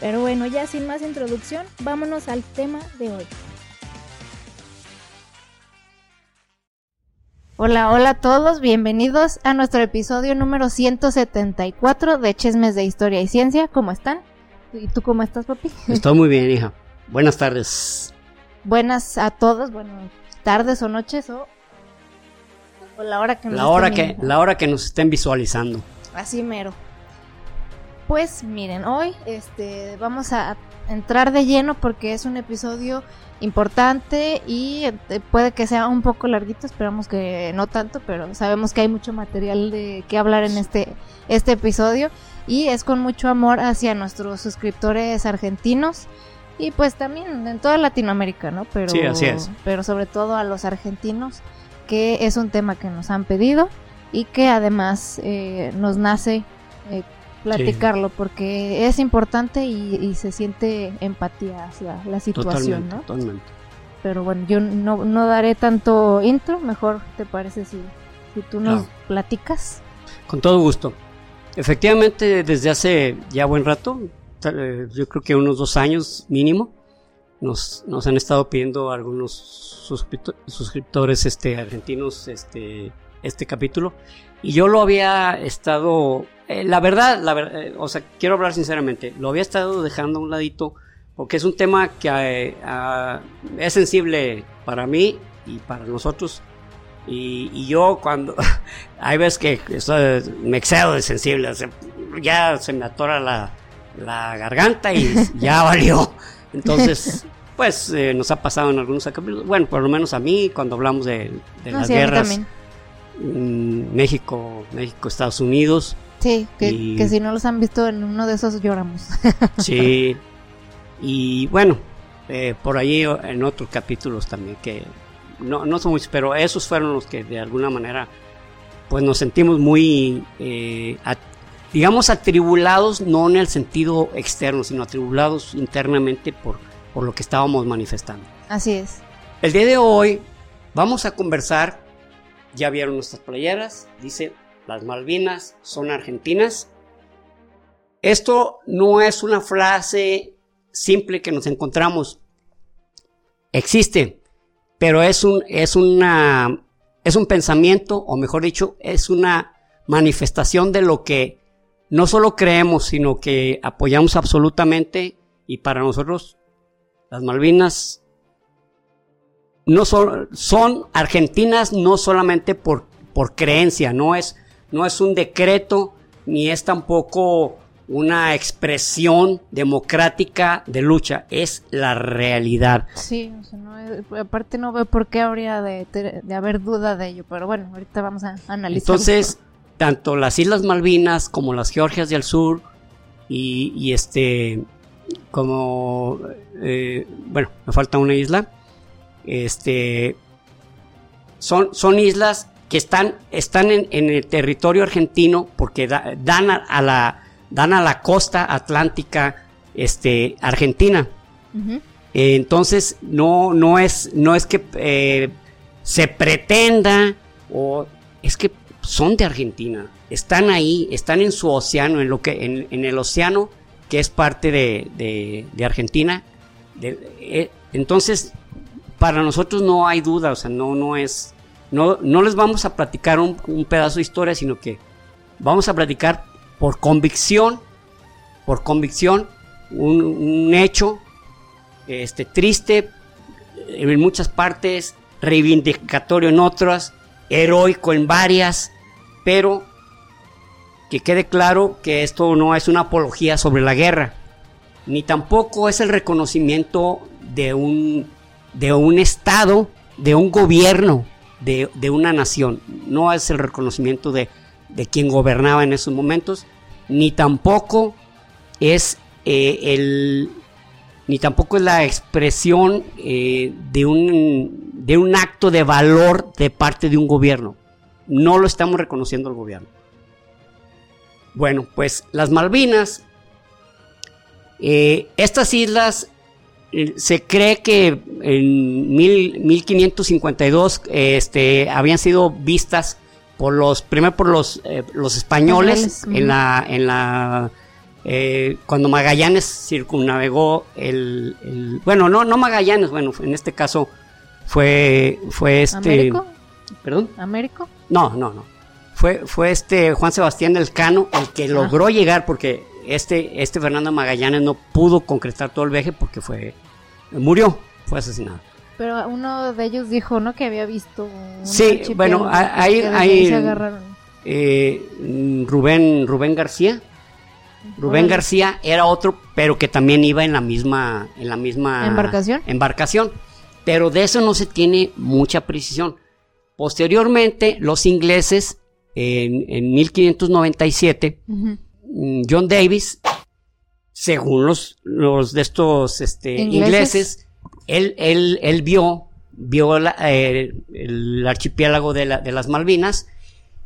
Pero bueno, ya sin más introducción, vámonos al tema de hoy. Hola, hola a todos, bienvenidos a nuestro episodio número 174 de Chismes de Historia y Ciencia. ¿Cómo están? ¿Y tú cómo estás, papi? Estoy muy bien, hija. Buenas tardes. Buenas a todos, bueno, tardes o noches o, o la hora que nos La hora estén que, la hora que nos estén visualizando. Así mero. Pues miren, hoy este, vamos a entrar de lleno porque es un episodio importante y eh, puede que sea un poco larguito, esperamos que no tanto, pero sabemos que hay mucho material de que hablar en este, este episodio y es con mucho amor hacia nuestros suscriptores argentinos y pues también en toda Latinoamérica, ¿no? Pero, Sí, así es. pero sobre todo a los argentinos, que es un tema que nos han pedido y que además eh, nos nace eh, platicarlo porque es importante y, y se siente empatía hacia la situación, Totalmente, ¿no? totalmente. Pero bueno, yo no, no daré tanto intro, mejor te parece si, si tú nos Claro. platicas. Con todo gusto. Efectivamente, desde hace ya buen rato, eh, yo creo que unos dos años mínimo, nos, nos han estado pidiendo algunos suscripto- suscriptores este, argentinos este, este capítulo. Y yo lo había estado, eh, la verdad, la ver- eh, o sea, quiero hablar sinceramente, lo había estado dejando a un ladito porque es un tema que eh, ah, es sensible para mí y para nosotros. Y, y yo cuando hay veces que estoy- me excedo de sensible, ya se me atora la, la garganta y ya valió. Entonces, pues eh, nos ha pasado en algunos capítulos, bueno, por lo menos a mí, cuando hablamos de, de No, las sí, a mí guerras, México, México, Estados Unidos, Sí, que, y- que si no los han visto en uno de esos lloramos. sí, y bueno, eh, por ahí en otros capítulos también que no, no son muchos, pero esos fueron los que de alguna manera pues nos sentimos muy, eh, at- digamos, atribulados, no en el sentido externo, sino atribulados internamente por, por lo que estábamos manifestando. Así es. El día de hoy vamos a conversar, ya vieron nuestras playeras, dice, las Malvinas son argentinas. Esto no es una frase simple que nos encontramos, existe, pero es un, es una, es un pensamiento, o mejor dicho, es una manifestación de lo que no solo creemos, sino que apoyamos absolutamente y para nosotros las Malvinas no son, son argentinas no solamente por, por creencia, no es, no es un decreto ni es tampoco una expresión democrática de lucha, es la realidad. Sí, o sea, no es- aparte no veo por qué habría de, de haber duda de ello, pero bueno, ahorita vamos a analizar. Entonces, tanto las Islas Malvinas como las Georgias del Sur y, y este, como, eh, bueno, me falta una isla, este, son, son islas que están, están en, en el territorio argentino porque da- dan, a, a la, dan a la costa atlántica este, argentina. Eh, Entonces, no, no, es, no es que eh, se pretenda o es que son de Argentina. Están ahí, están en su océano, en, lo que, en, en el océano que es parte de, de- de Argentina. De- eh, entonces, para nosotros no hay duda, o sea, no, no es. No, no les vamos a platicar un, pedazo de historia, sino que vamos a platicar por convicción, por convicción, un, un hecho este, triste en muchas partes, reivindicatorio en otras, heroico en varias, pero que quede claro que esto no es una apología sobre la guerra, ni tampoco es el reconocimiento de un, de un Estado, de un gobierno, de, de una nación. No es el reconocimiento de, de quien gobernaba en esos momentos, ni tampoco es eh, el, ni tampoco es la expresión eh, de, un, de un acto de valor de parte de un gobierno. No lo estamos reconociendo al gobierno. Bueno, pues las Malvinas, eh, estas islas, se cree que en 1552 este, habían sido vistas por los, primero por los, los españoles en la, en la eh, cuando Magallanes circunnavegó el, bueno no no Magallanes bueno en este caso fue fue este ¿Américo? perdón ¿Américo? no no no fue fue este Juan Sebastián Elcano el que logró llegar porque este este Fernando Magallanes no pudo concretar todo el viaje porque fue murió fue asesinado. Pero uno de ellos dijo no que había visto sí bueno ahí hay eh, Rubén Rubén García. Rubén García era otro, pero que también iba en la misma, en la misma embarcación. embarcación. Pero de eso no se tiene mucha precisión. Posteriormente, los ingleses, en, 1597, mm, John Davis, según los, los de estos este, ingleses, él, él, él, vio, vio eh, el archipiélago de, la, de las Malvinas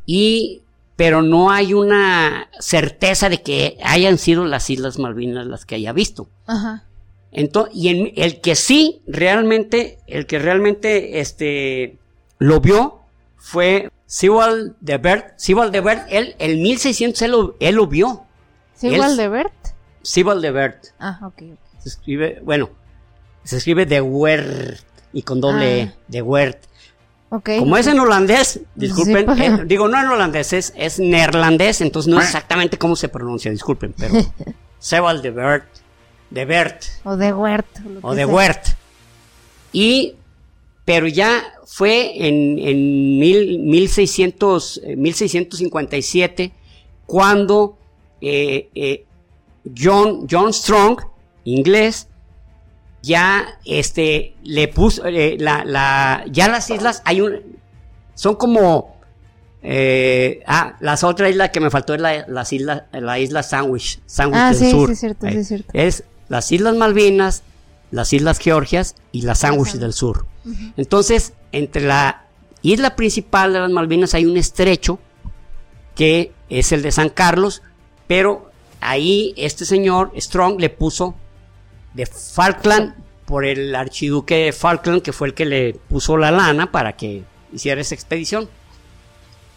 y pero no hay una certeza de que hayan sido las Islas Malvinas las que haya visto. Ajá. Entonces, y en, el que sí realmente, el que realmente este, lo vio fue Sewell de Bert. Sewell de Bert, él, el 1600 él lo, él lo vio. ¿Sewell de Bert? Sewell de Bert. Ah, ok. Se escribe, bueno, se escribe de Wert y con doble ah. de Wert. Como es en holandés, disculpen, pues. eh, digo no en holandés, es, es, neerlandés, entonces no es exactamente cómo se pronuncia, disculpen, pero Sebald de Bert, de Bert. O de Wert. O de Wert. Y, pero ya fue en, en mil, 1600, 1657 eh, cuando eh, eh, John, John Strong, inglés, ya este le puso eh, la, la, ya las islas hay un son como eh, ah las otras islas que me faltó es la, las islas la isla Sandwich Sandwich ah, del sí, sur. sí, es cierto, sí, es cierto. es las islas Malvinas las islas Georgias y la Sandwich. del sur entonces entre la isla principal de las Malvinas hay un estrecho que es el de San Carlos pero ahí este señor Strong le puso de Falkland por el archiduque de Falkland, que fue el que le puso la lana para que hiciera esa expedición.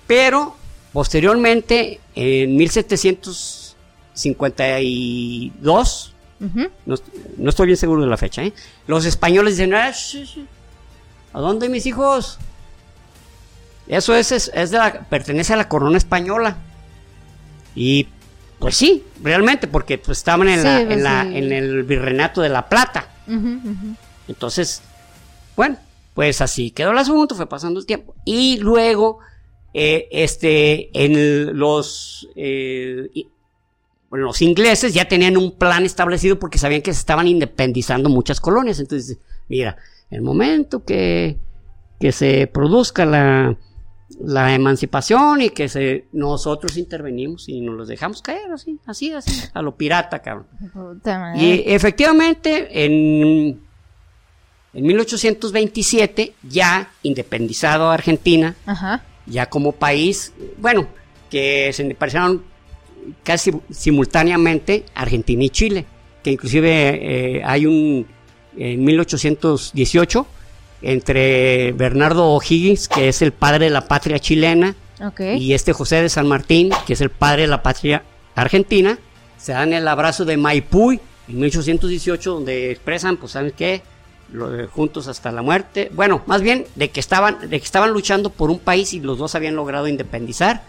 Pero posteriormente, en 1752, no, estoy bien seguro de la fecha, ¿eh? los españoles dicen, ah, ¿a dónde mis hijos? Eso es, es, de la, pertenece a la corona española. Y pues sí, realmente, porque pues, estaban en, la, pues en, el virreinato de La Plata. Entonces, bueno, pues así quedó el asunto, fue pasando el tiempo. Y luego, eh, este, en los, eh, bueno, los ingleses ya tenían un plan establecido porque sabían que se estaban independizando muchas colonias. Entonces, mira, el momento que, que se produzca la, la emancipación y que se, nosotros intervenimos y nos los dejamos caer así, así, así, a lo pirata, cabrón. Y efectivamente, en, en 1827, ya independizado Argentina, ya como país, bueno, que se parecieron casi simultáneamente Argentina y Chile, que inclusive eh, hay un, en 1818, entre Bernardo O'Higgins, que es el padre de la patria chilena, y este José de San Martín, que es el padre de la patria argentina, se dan el abrazo de Maipú en 1818, donde expresan, pues, ¿saben qué? juntos hasta la muerte. Bueno, más bien de que estaban, de que estaban luchando por un país y los dos habían logrado independizar.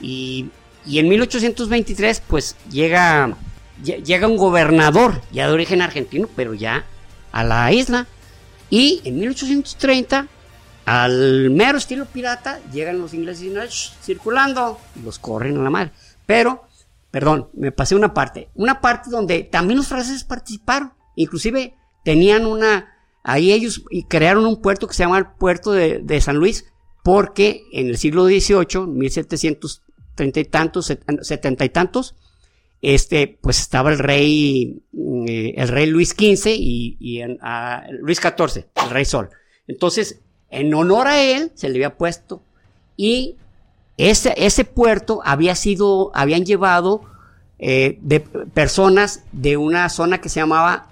Y, y en 1823, pues llega, llega un gobernador, ya de origen argentino, pero ya a la isla, y en 1830, al mero estilo pirata, llegan los ingleses y circulando y los corren a la mar. Pero, perdón, me pasé una parte. Una parte donde también los franceses participaron. Inclusive tenían una... Ahí ellos crearon un puerto que se llama el puerto de, San Luis porque en el siglo XVIII, 1730 y tantos, setenta y tantos, este, pues estaba el rey, eh, el rey Luis XV y, y en- a Luis XIV, el rey Sol. Entonces, en honor a él, se le había puesto y ese, ese puerto había sido, habían llevado eh, de personas de una zona que se llamaba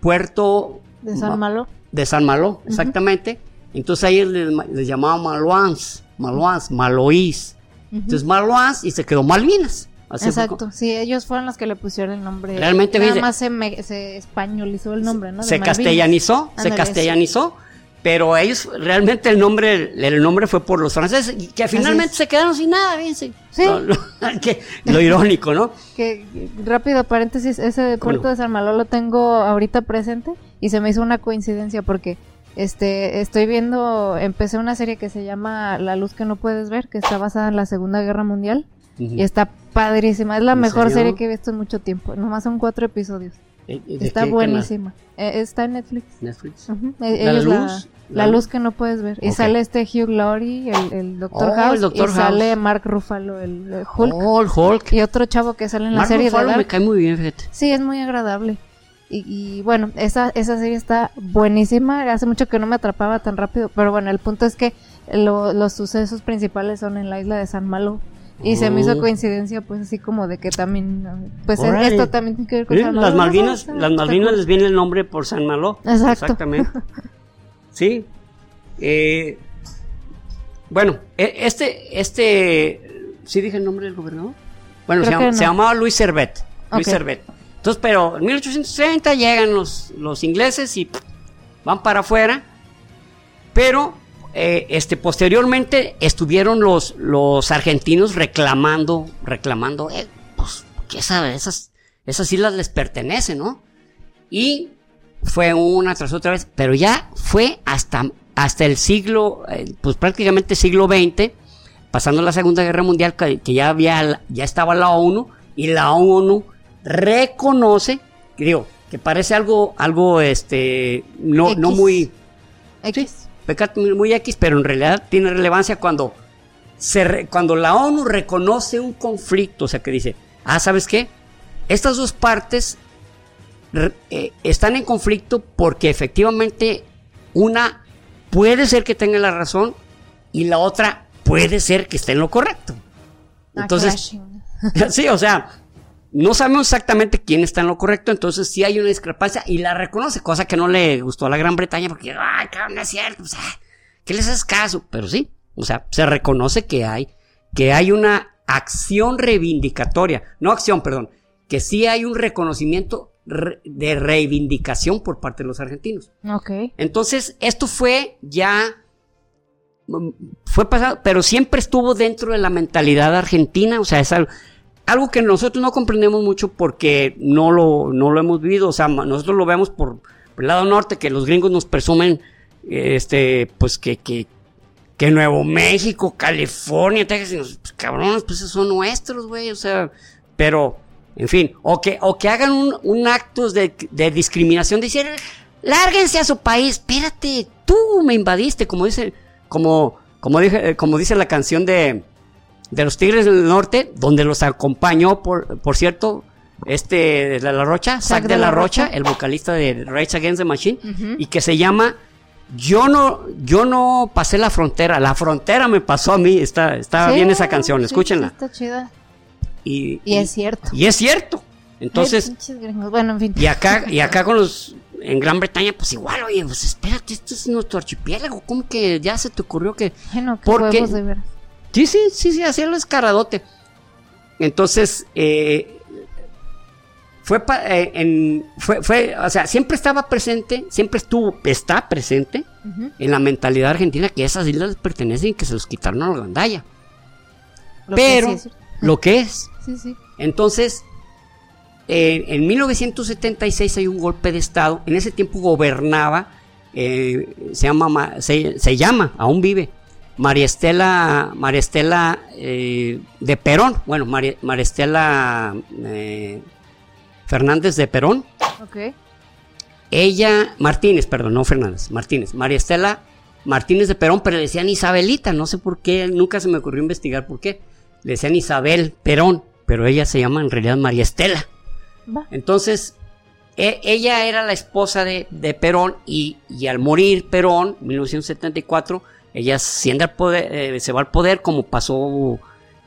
Puerto De San Malo. de San Malo, exactamente. Entonces ahí les, les llamaban Maluans, Maluans, Maloís. Entonces Maluans y se quedó Malvinas. Exacto, sí, ellos fueron los que le pusieron el nombre. Realmente, Nada más se, me- se españolizó el nombre, ¿no? De se Malvinas. castellanizó, se castellanizó, pero ellos realmente el nombre, el nombre fue por los franceses, que finalmente se quedaron sin nada, fíjense. Sí. Lo, lo- que- lo irónico, ¿no? Que, rápido paréntesis, ese puerto no? de San Malo lo tengo ahorita presente y se me hizo una coincidencia porque este estoy viendo, empecé una serie que se llama La luz que no puedes ver, que está basada en la Segunda Guerra Mundial Ujú. y está padrísima, es la ¿En mejor serio? serie que he visto en mucho tiempo, nomás son cuatro episodios, Eh, eh, ¿de está buenísima, Eh, está en Netflix. Netflix. Ujú, e- ¿La ellos la, luz? la ¿La luz que no puedes ver. Y Ok. sale este Hugh Laurie, el, el Doctor Oh, House, el y sale House. Mark Ruffalo, el, eh, Hulk, Oh, el Hulk. y otro chavo que sale en la Mark serie Ruffalo de me cae muy bien, fíjate. Sí, es muy agradable. Y, y bueno, esa, esa serie está buenísima. Hace mucho que no me atrapaba tan rápido. Pero bueno, el punto es que lo- los sucesos principales son en la isla de San Malo. Y se me hizo Oh. coincidencia, pues así como de que también, pues esto también tiene que ver con Sí, San Malo. las Malvinas, las Malvinas les viene el nombre por San Malo. Exacto. Exactamente. Sí. Eh, bueno, e- este, este, ¿sí dije el nombre del gobernador? Bueno, se, llama- llamaba Luis Servet. Luis. Servet. Entonces, pero en 1830 llegan los, los ingleses y pff, van para afuera. Pero, eh, este, posteriormente estuvieron los, los argentinos reclamando, reclamando, eh, pues, ¿qué sabe? Esas, esas islas les pertenecen, ¿no? Y fue una tras otra vez, pero ya fue hasta, hasta el siglo, eh, pues prácticamente siglo XX, pasando la Segunda Guerra Mundial, que, que ya había, ya estaba la ONU, y la ONU reconoce, digo, que parece algo, algo, este, no, no muy, X. pecado muy- X, pero en realidad tiene relevancia cuando, se re- cuando la ONU reconoce un conflicto, o sea, que dice, ah, ¿sabes qué? Estas dos partes re- eh, están en conflicto porque efectivamente una puede ser que tenga la razón y la otra puede ser que esté en lo correcto. Ah, Entonces, sí, o sea, no sabemos exactamente quién está en lo correcto, entonces sí hay una discrepancia y la reconoce, cosa que no le gustó a la Gran Bretaña porque, ay, cabrón, no es cierto, o sea, ¿qué les haces caso? Pero sí, o sea, se reconoce que hay, que hay una acción reivindicatoria, no acción, perdón, que sí hay un reconocimiento re- de reivindicación por parte de los argentinos. Ok. Entonces, esto fue ya. mm, Fue pasado, pero siempre estuvo dentro de la mentalidad argentina. O sea, es algo, algo que nosotros no comprendemos mucho porque no lo, no lo hemos vivido. O sea, nosotros lo vemos por, el lado norte, que los gringos nos presumen, este, pues que, que, Nuevo México, California, Texas, pues, cabrones, pues son nuestros, güey. O sea, pero, en fin, o que, o que hagan un, un acto de, discriminación, de decir, lárguense a su país, espérate, tú me invadiste, como dice, como, como dije, como dice la canción de, de los Tigres del Norte, donde los acompañó, por, por cierto, este de la Rocha, Zack de, la, Rocha, el vocalista de Rage Against the Machine, y que se llama Yo no, yo no pasé la frontera, la frontera me pasó a mí, está, está Sí, bien esa canción, sí, escúchenla. sí, está chida. Y, Y es cierto. y es cierto. Ay, Entonces, gringos. Bueno, en fin. y acá, y acá con los, en Gran Bretaña, pues igual, oye, pues espérate, esto es nuestro archipiélago, ¿cómo que ya se te ocurrió que... Bueno, qué ¿Por qué? huevos de veras. Sí, sí, sí, sí, hacía el escaradote. Entonces, eh, fue, pa- eh, en, fue, fue, o sea, siempre estaba presente, siempre estuvo, está presente en la mentalidad argentina que esas islas pertenecen y que se los quitaron a la gandalla. Lo Pero, es lo que es, Sí, sí. entonces, eh, en 1976 hay un golpe de Estado. En ese tiempo gobernaba, eh, se, llama, Ma- se, se llama, aún vive, María Estela, María Estela eh, de Perón. Bueno, María, María Estela eh, Fernández de Perón. Ok. Ella, Martínez, perdón, no Fernández, Martínez. María Estela Martínez de Perón, pero le decían Isabelita. No sé por qué, nunca se me ocurrió investigar por qué. Le decían Isabel Perón, pero ella se llama en realidad María Estela. Entonces, e, ella era la esposa de, Perón y, al morir Perón, en 1974, ella poder, eh, se va al poder como pasó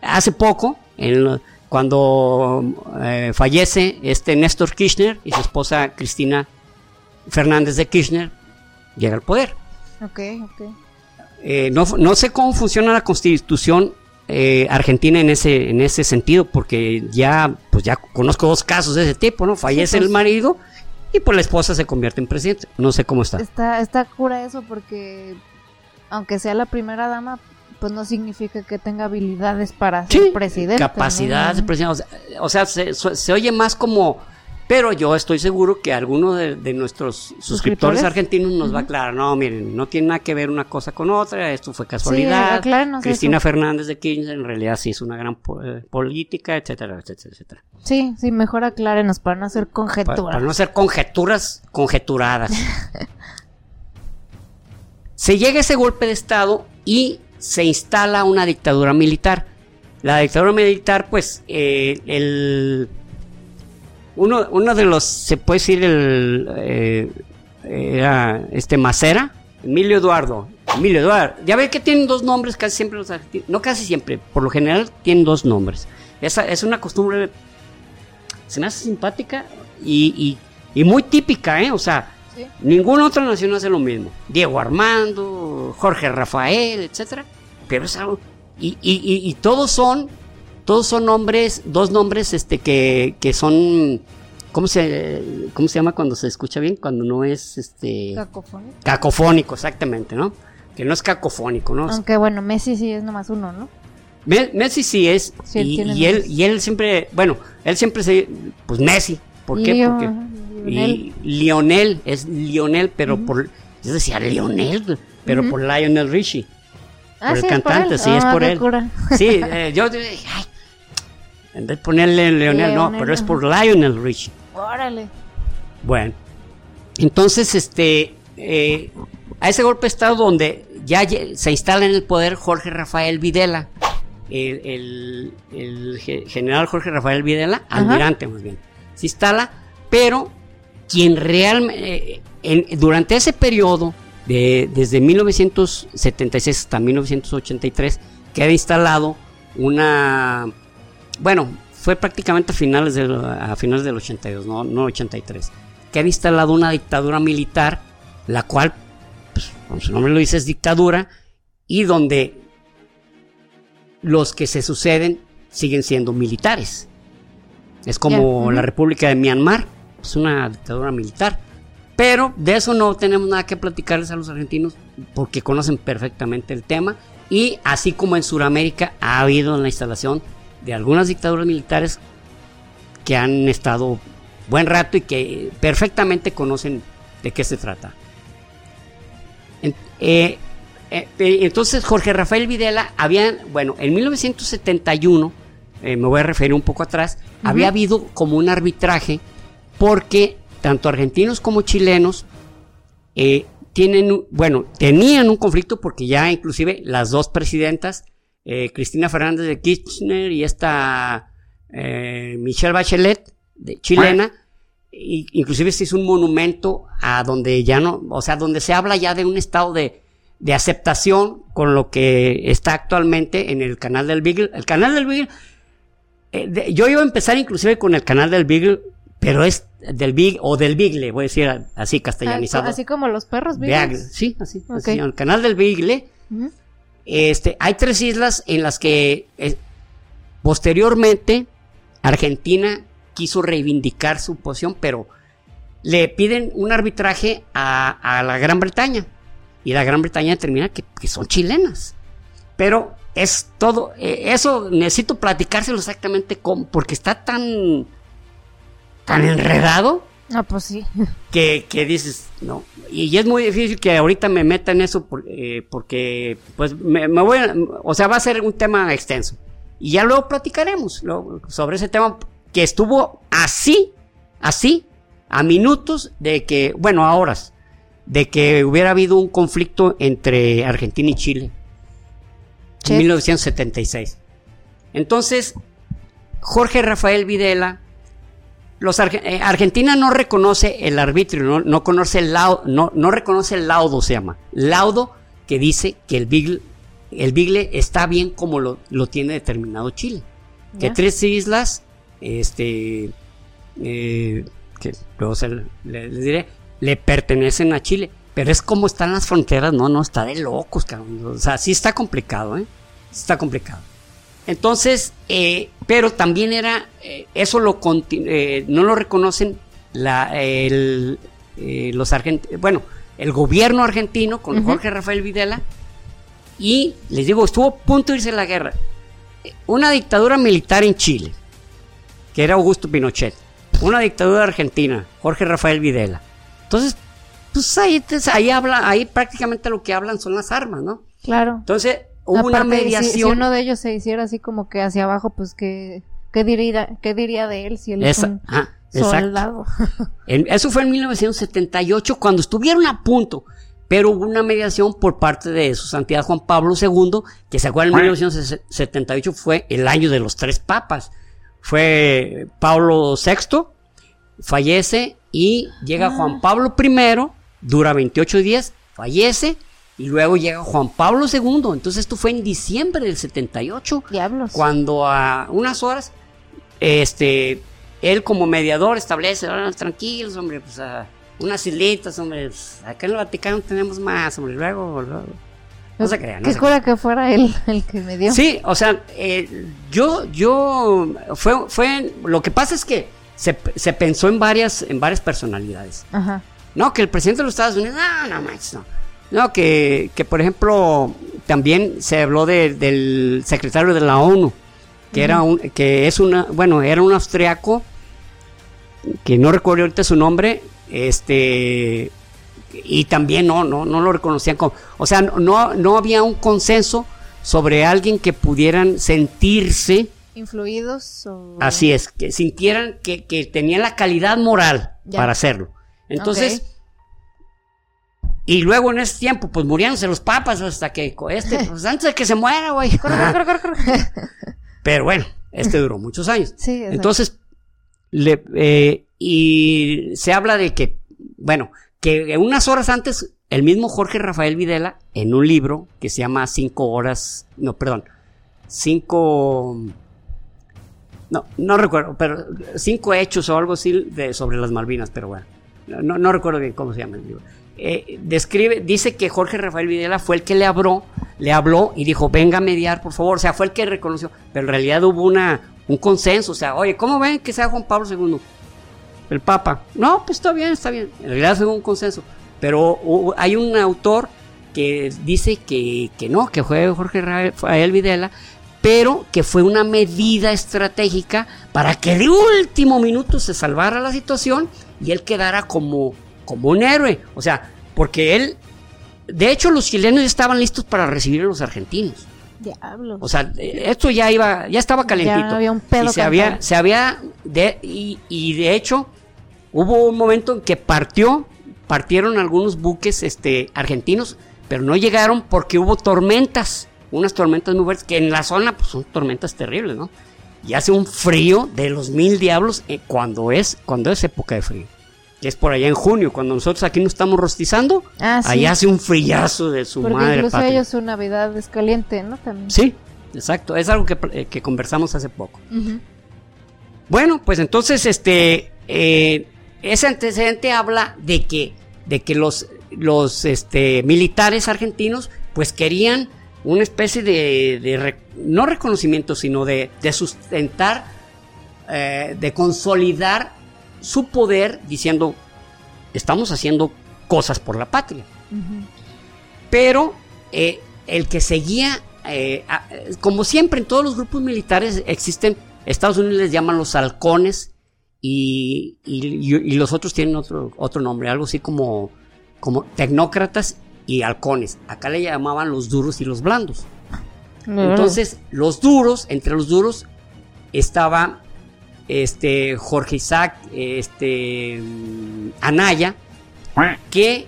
hace poco, cuando eh, fallece este Néstor Kirchner y su esposa Cristina Fernández de Kirchner llega al poder. Ok, ok. Eh, no, no, sé cómo funciona la constitución eh, argentina en ese, en ese sentido, porque ya, pues ya conozco dos casos de ese tipo, ¿no? Fallece el pues. marido y pues la esposa se convierte en presidente. No sé cómo está. Está, está cura eso porque aunque sea la primera dama, pues no significa que tenga habilidades para ser presidente. Capacidad de presidente. O sea, se, oye más como pero yo estoy seguro que alguno de, nuestros suscriptores, argentinos nos va a aclarar, no, miren, no tiene nada que ver una cosa con otra, esto fue casualidad. Cristina Fernández de Kirchner en realidad sí es una gran eh, política, etcétera, etcétera, etcétera. Sí, sí, mejor aclárenos para no hacer conjeturas. Para, no hacer conjeturas conjeturadas. se llega ese golpe de Estado y se instala una dictadura militar. La dictadura militar, pues, eh, el uno, uno de los, se puede decir, el, eh, era este Macera, Emilio Eduardo. Emilio Eduardo. Ya ve que tienen dos nombres casi siempre los argentinos. No casi siempre, por lo general tienen dos nombres. Esa es una costumbre, se me hace simpática y, y, muy típica, ¿eh? O sea, ninguna otra nación hace lo mismo. Diego Armando, Jorge Rafael, etcétera. Pero es algo. Y, y, y todos son todos son nombres, dos nombres este que, que son ¿Cómo se, ¿Cómo se llama cuando se escucha bien? Cuando no es este. Cacofónico. Cacofónico, exactamente, ¿no? Que no es cacofónico, ¿no? Aunque bueno, Messi sí es nomás uno, ¿no? Messi sí es. y, él, y él siempre, bueno, él siempre se. Pues Messi. ¿Por qué? Porque. Y Lionel, es Lionel, pero por. Yo decía Lionel, pero por Lionel Richie. Ah, por el cantante, sí, es por él. Sí, eh, yo dije, ay, en vez de ponerle Leonel, no, pero es por Lionel Richie. Órale. Bueno, entonces, este, eh, a ese golpe de Estado donde ya se instala en el poder Jorge Rafael Videla, el, general Jorge Rafael Videla, almirante más bien, se instala, pero quien realmente, eh, durante ese periodo, de, desde 1976 hasta 1983, queda instalado una bueno, fue prácticamente a finales del, a finales del 82, no, no 83, que han instalado una dictadura militar, la cual, pues, como su nombre lo dice, es dictadura, y donde los que se suceden siguen siendo militares. Es como la República de Myanmar, es una dictadura militar. Pero de eso no tenemos nada que platicarles a los argentinos porque conocen perfectamente el tema. Y así como en Sudamérica ha habido la instalación de algunas dictaduras militares que han estado buen rato y que perfectamente conocen de qué se trata. Eh, eh, eh, entonces Jorge Rafael Videla había, bueno, en 1971, me voy a referir un poco atrás, había habido como un arbitraje porque tanto argentinos como chilenos tienen, bueno, tenían un conflicto porque ya inclusive las dos presidentas eh, Cristina Fernández de Kirchner y esta eh, Michelle Bachelet, de, chilena, inclusive se hizo un monumento a donde ya no, o sea, donde se habla ya de un estado de, de aceptación con lo que está actualmente en el canal del Beagle. El canal del Beagle, eh, yo iba a empezar inclusive con el canal del Beagle, pero es del Big o del Bigle, voy a decir así castellanizado. Así como los perros Beagle. Sí, así, El canal del Bigle. Este, hay tres islas en las que eh, posteriormente Argentina quiso reivindicar su posición, pero le piden un arbitraje a, la Gran Bretaña. Y la Gran Bretaña determina que, son chilenas. Pero es todo, eh, eso necesito platicárselo exactamente cómo, porque está tan, tan enredado Ah, pues sí. Que, que, dices, no. Y es muy difícil que ahorita me meta en eso eh, porque, pues, me, voy a, o sea, va a ser un tema extenso. Y ya luego platicaremos sobre ese tema que estuvo así, así, a minutos de que, bueno, a horas, de que hubiera habido un conflicto entre Argentina y Chile. En 1976. Entonces, Jorge Rafael Videla, los eh, Argentina no reconoce el arbitrio, no, no conoce el laudo, no, no, reconoce el laudo, se llama. Laudo que dice que el Bigle, el Bigle está bien como lo, lo tiene determinado Chile. Que tres islas, este, eh, que luego se, le, diré, le pertenecen a Chile. Pero es como están las fronteras, no, no, está de locos, cabrón. O sea, sí está complicado, ¿eh? Está complicado. Entonces, eh, pero también era, eh, eso lo eh, no lo reconocen la, los argentinos, bueno, el gobierno argentino con Jorge Rafael Videla, y les digo, estuvo a punto de irse a la guerra. Una dictadura militar en Chile, que era Augusto Pinochet, una dictadura argentina, Jorge Rafael Videla. Entonces, pues ahí, ahí habla, ahí prácticamente lo que hablan son las armas, ¿no? Claro. Entonces, hubo una mediación. Si, uno de ellos se hiciera así como que hacia abajo, pues que ¿qué diría, qué diría de él si él es un ah, soldado? eso fue en 1978 cuando estuvieron a punto, pero hubo una mediación por parte de su santidad Juan Pablo II, que se acuerdan en 1978 fue el año de los tres papas. Fue Pablo VI, fallece y llega ah. Juan Pablo I, dura 28 días, fallece y luego llega Juan Pablo II. Entonces esto fue en diciembre del 78. Diablos. Cuando a unas horas, este, él como mediador establece, ah, tranquilos, hombre, pues a unas islitas, hombre, pues, acá en el Vaticano tenemos más, hombre, luego, luego. No se crean. No Qué que fuera él el que me dio. Sí, o sea, eh, yo, yo, fue, fue, lo que pasa es que se, se pensó en varias, en varias personalidades. Ajá. No, que el presidente de los Estados Unidos, no, no manches, no. No, que, que por ejemplo, también se habló del secretario de la ONU, que era un, que es una, bueno, era un austriaco, que no recuerdo ahorita su nombre, este, y también no, no, no lo reconocían como, o sea, no, no había un consenso sobre alguien que pudieran sentirse influidos así es que sintieran que, que tenían la calidad moral para hacerlo. Entonces y luego en ese tiempo, pues muriéndose los papas hasta que este, pues antes de que se muera, güey. Pero bueno, este duró muchos años. Sí, Entonces, le, eh, y se habla de que, bueno, que unas horas antes, el mismo Jorge Rafael Videla, en un libro que se llama Cinco horas, no, perdón, Cinco, no, no recuerdo, pero cinco hechos o algo así de, sobre las Malvinas, pero bueno, no, no recuerdo bien cómo se llama el libro eh, describe, dice que Jorge Rafael Videla fue el que le habló, le habló y dijo, venga a mediar, por favor. O sea, fue el que reconoció. Pero en realidad hubo una, un consenso. O sea, oye, ¿cómo ven que sea Juan Pablo II? El Papa. No, pues está bien, está bien. En realidad fue un consenso. Pero hay un autor que dice que, que no, que fue Jorge Rafael Videla, pero que fue una medida estratégica para que de último minuto se salvara la situación y él quedara como como un héroe. O sea, porque él, de hecho los chilenos ya estaban listos para recibir a los argentinos. Diablos. O sea, esto ya iba, ya estaba calentito. Ya había un pedo y se había, se había, de, y, y, de hecho, hubo un momento en que partió, partieron algunos buques este, argentinos, pero no llegaron porque hubo tormentas, unas tormentas muy fuertes, que en la zona pues, son tormentas terribles, ¿no? Y hace un frío de los mil diablos eh, cuando es, cuando es época de frío que es por allá en junio, cuando nosotros aquí nos estamos rostizando, ah, allá hace un frillazo de su Porque madre. Incluso ellos su Navidad es caliente, ¿no? También. Sí, exacto, es algo que, eh, conversamos hace poco. Bueno, pues entonces, este, eh, ese antecedente habla de que, de que los, los este, militares argentinos, pues querían una especie de, no reconocimiento, sino de, sustentar, eh, de consolidar su poder diciendo, estamos haciendo cosas por la patria. Pero eh, el que seguía, eh, como siempre en todos los grupos militares existen, Estados Unidos les llaman los halcones y, los otros tienen otro, otro nombre, algo así como, como tecnócratas y halcones. Acá le llamaban los duros y los blandos. Entonces, los duros, entre los duros estaba este Jorge Isaac este, Anaya, que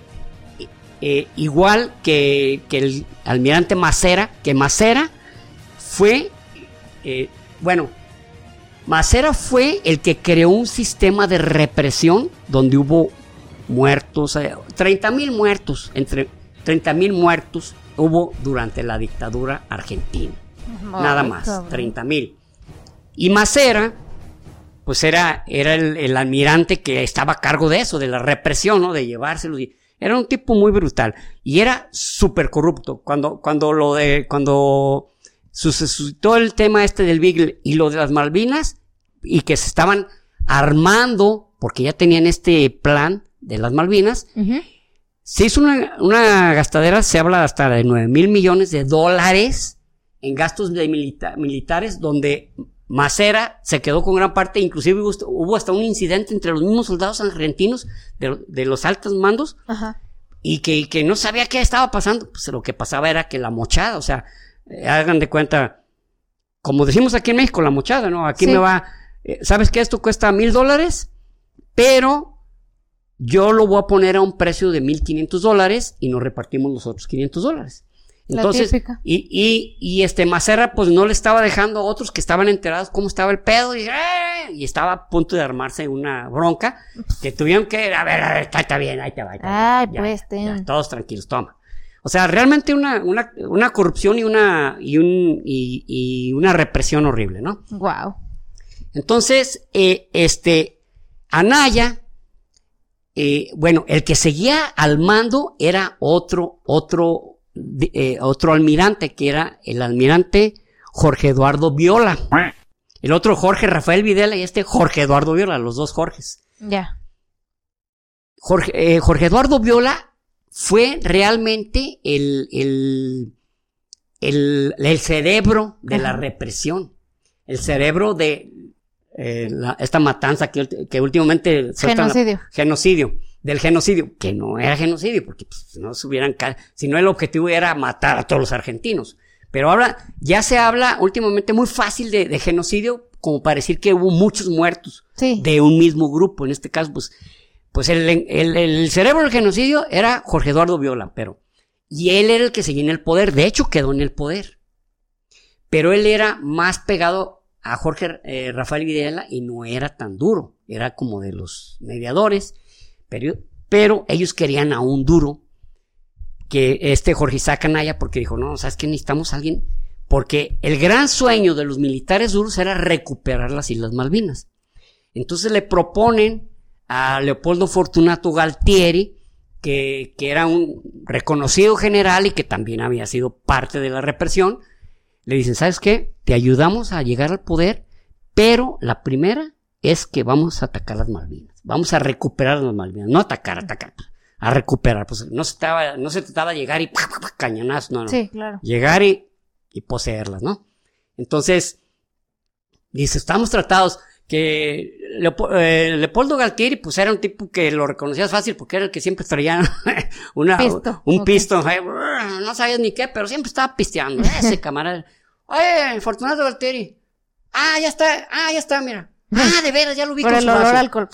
eh, igual que, el almirante Macera, que Macera fue, eh, bueno, Macera fue el que creó un sistema de represión donde hubo muertos, 30 mil muertos, entre 30 mil muertos hubo durante la dictadura argentina. Nada más, 30 mil. Y Macera, pues era, era el, almirante que estaba a cargo de eso, de la represión, ¿no? De llevárselo. Era un tipo muy brutal. Y era súper corrupto. Cuando, cuando lo de, cuando suscitó el tema este del Beagle y lo de las Malvinas, y que se estaban armando, porque ya tenían este plan de las Malvinas, se hizo una, una, gastadera, se habla hasta de 9 mil millones de dólares en gastos de militares, donde Macera se quedó con gran parte, inclusive hubo, hasta un incidente entre los mismos soldados argentinos de, los altos mandos y que, que, no sabía qué estaba pasando. Pues lo que pasaba era que la mochada, o sea, eh, hagan de cuenta, como decimos aquí en México, la mochada, ¿no? Aquí me va, eh, ¿sabes qué? Esto cuesta mil dólares, pero yo lo voy a poner a un precio de mil quinientos dólares y nos repartimos los otros 500 dólares. Entonces, y, y, y, este Macera pues no le estaba dejando a otros que estaban enterados cómo estaba el pedo y, ¡eh! y estaba a punto de armarse una bronca que tuvieron que, a ver, a ver, está, bien, ahí te va. Ay, pues, todos tranquilos, toma. O sea, realmente una, una, una corrupción y una, y, un, y, y, una represión horrible, ¿no? Wow. Entonces, eh, este, Anaya, eh, bueno, el que seguía al mando era otro, otro, eh, otro almirante, que era el almirante Jorge Eduardo Viola. El otro Jorge Rafael Videla y este Jorge Eduardo Viola, los dos Jorges. Ya. Jorge, eh, Jorge, Eduardo Viola fue realmente el, el, el, cerebro de la represión. El cerebro de eh, esta matanza que, que últimamente... Genocidio. genocidio del genocidio, que no era genocidio, porque pues, no se hubieran, si no el objetivo era matar a todos los argentinos. Pero ahora ya se habla últimamente muy fácil de, genocidio, como para decir que hubo muchos muertos de un mismo grupo. En este caso, pues, pues el, el, cerebro del genocidio era Jorge Eduardo Viola, pero, y él era el que seguía en el poder, de hecho quedó en el poder. Pero él era más pegado a Jorge eh, Rafael Videla y no era tan duro, era como de los mediadores pero, ellos querían a un duro que este Jorge Isaac Anaya, porque dijo, no, ¿sabes qué? Necesitamos a alguien. Porque el gran sueño de los militares duros era recuperar las Islas Malvinas. Entonces le proponen a Leopoldo Fortunato Galtieri, que, que, era un reconocido general y que también había sido parte de la represión, le dicen, ¿sabes qué? Te ayudamos a llegar al poder, pero la primera es que vamos a atacar las Malvinas. Vamos a recuperar las Malvinas. No atacar, atacar. A recuperar. Pues no se trataba, no se trataba de llegar y cañonazo, no, no. Sí, claro. Llegar y, y poseerlas, ¿no? Entonces, dice, estamos tratados que eh, Leopoldo Galtieri, pues era un tipo que lo reconocías fácil porque era el que siempre traía una, un pisto. No sabías ni qué, pero siempre estaba pisteando. Ese camarada. Oye, Fortunato Galtieri. Ah, ya está, ah, ya está, mira. Ah, de veras, ya lo vi por el olor al alcohol.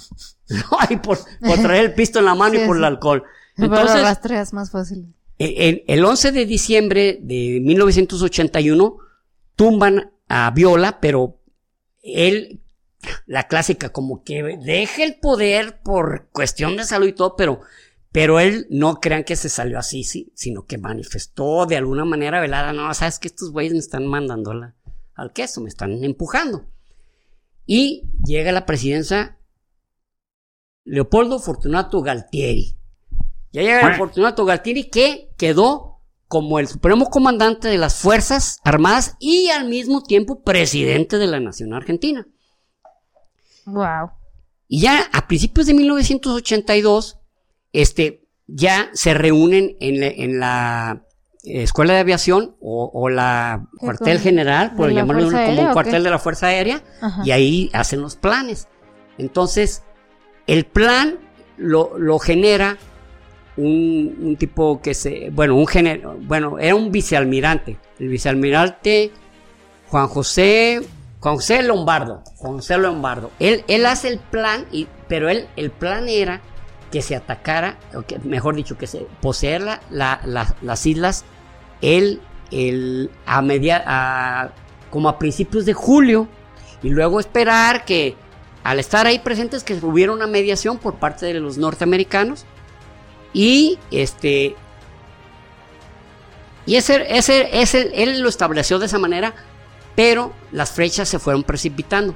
Ay, por, traer el pisto en la mano y por el alcohol. Entonces, lo rastreas más fácil. El, el 11 de diciembre de 1981 tumban a Viola, pero él, la clásica, como que deja el poder por cuestión de salud y todo, pero, pero él no crean que se salió así, sí, sino que manifestó de alguna manera velada, no, sabes que estos güeyes me están mandando al queso, me están empujando. Y llega a la presidencia Leopoldo Fortunato Galtieri. Ya llega el Fortunato Galtieri que quedó como el supremo comandante de las Fuerzas Armadas y al mismo tiempo presidente de la Nación Argentina. Wow. Y ya a principios de 1982, este, ya se reúnen en la escuela de aviación o, la cuartel general, por llamarlo como un cuartel de la Fuerza Aérea, y ahí hacen los planes. Entonces, el plan lo, lo genera un, tipo que se, bueno, un género, bueno, era un vicealmirante, el vicealmirante Juan José, Juan José Lombardo, Juan José Lombardo. Él, él hace el plan, y, pero él, el plan era que se atacara, o que, mejor dicho, que se poseer las islas él, a media, como a principios de julio y luego esperar que al estar ahí presentes que hubiera una mediación por parte de los norteamericanos y este y ese, ese, ese, él lo estableció de esa manera, pero las flechas se fueron precipitando.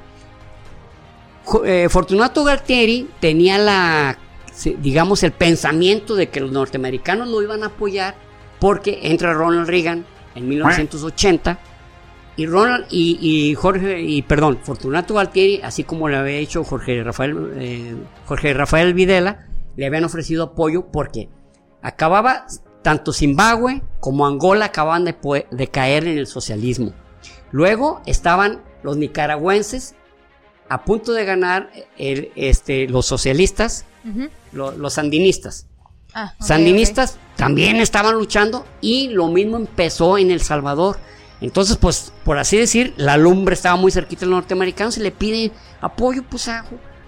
Eh, Fortunato Galtieri tenía la, digamos, el pensamiento de que los norteamericanos lo iban a apoyar porque entra Ronald Reagan en 1980 y Ronald y, Jorge y perdón Fortunato Galtieri así como le había hecho Jorge Rafael eh, Jorge Rafael Videla le habían ofrecido apoyo porque acababa tanto Zimbabue como Angola acababan de, caer en el socialismo. Luego estaban los nicaragüenses a punto de ganar este, los socialistas, los sandinistas. Ah, sandinistas también estaban luchando y lo mismo empezó en El Salvador. Entonces, pues, por así decir, la lumbre estaba muy cerquita de los norteamericanos y le pide apoyo, pues, a,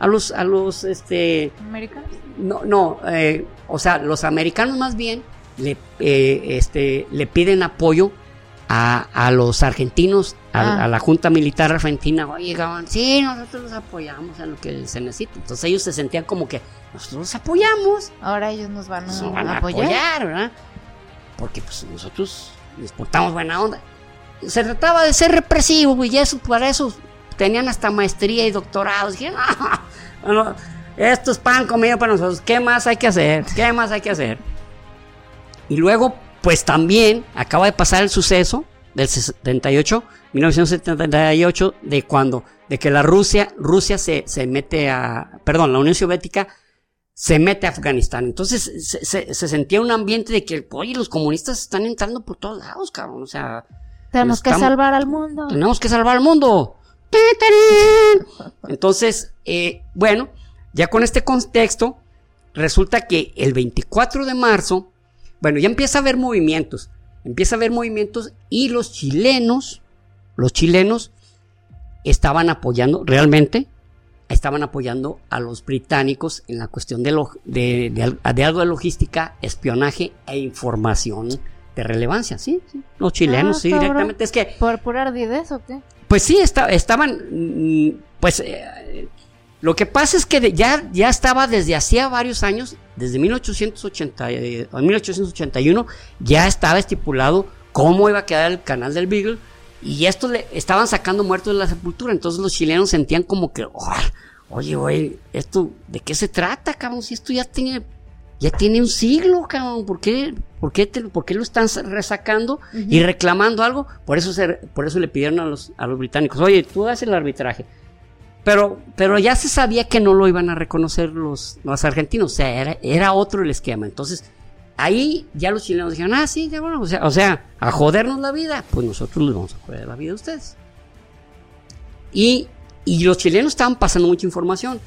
los, a los, este... ¿Americanos? No, no, eh, o sea, los americanos más bien le, eh, este, le piden apoyo a, los argentinos, ah. a, la Junta Militar Argentina. Oye, sí, nosotros los apoyamos en lo que se necesita. Entonces ellos se sentían como que nosotros los apoyamos. Ahora ellos nos van a, apoyar. ¿verdad? Porque pues nosotros les portamos buena onda. Se trataba de ser represivo, y eso, para eso tenían hasta maestría y doctorados. Dijeron, bueno, esto es pan comido para nosotros. ¿Qué más hay que hacer? ¿Qué más hay que hacer? Y luego, pues también acaba de pasar el suceso del 78, 1978, de cuando, de que la Rusia, Rusia se, se mete a, perdón, la Unión Soviética se mete a Afganistán. Entonces se, se, sentía un ambiente de que, oye, los comunistas están entrando por todos lados, cabrón. O sea. Tenemos que salvar al mundo. Tenemos que salvar al mundo. Entonces, eh, bueno, ya con este contexto, resulta que el 24 de marzo bueno, ya empieza a haber movimientos, empieza a haber movimientos y los chilenos, los chilenos estaban apoyando, realmente, estaban apoyando a los británicos en la cuestión de, de, algo de logística, espionaje e información de relevancia, ¿sí? Los chilenos, ah, sí, directamente. Es que... ¿Por pura ardidez o qué? Pues sí, estaban, mm, pues... Eh, lo que pasa es que ya, ya estaba desde hacía varios años, desde 1880, 1881, eh, ya estaba estipulado cómo iba a quedar el canal del Beagle y esto le estaban sacando muertos de la sepultura. Entonces los chilenos sentían como que, oye, oye, esto, ¿de qué se trata, cabrón? Si esto ya tiene, ya tiene un siglo, cabrón, ¿por qué, por qué, por qué lo están resacando y reclamando algo? Por eso, se, por eso le pidieron a los, a los británicos, oye, tú haces el arbitraje pero, pero ya se sabía que no lo iban a reconocer los, los argentinos, o sea, era, era otro el esquema. Entonces, ahí ya los chilenos dijeron, ah, sí, ya bueno, o sea, o sea, a jodernos la vida, pues nosotros les vamos a joder la vida a ustedes. Y, y los chilenos estaban pasando mucha información,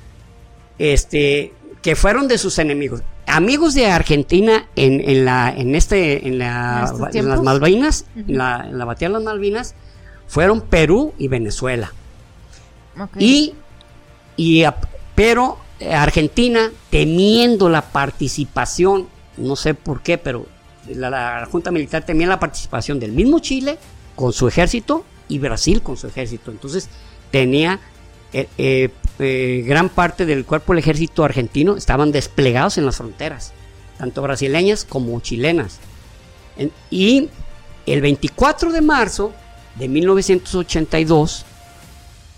este, que fueron de sus enemigos. Amigos de Argentina en, en la, en este, en, la, en las Malvinas, en, la, en la batalla de las Malvinas, fueron Perú y Venezuela. Y, y, pero Argentina, temiendo la participación, no sé por qué, pero la, Junta Militar temía la participación del mismo Chile con su ejército y Brasil con su ejército. Entonces tenía eh, eh, eh, gran parte del cuerpo del ejército argentino estaban desplegados en las fronteras, tanto brasileñas como chilenas. y el 24 de marzo de 1982,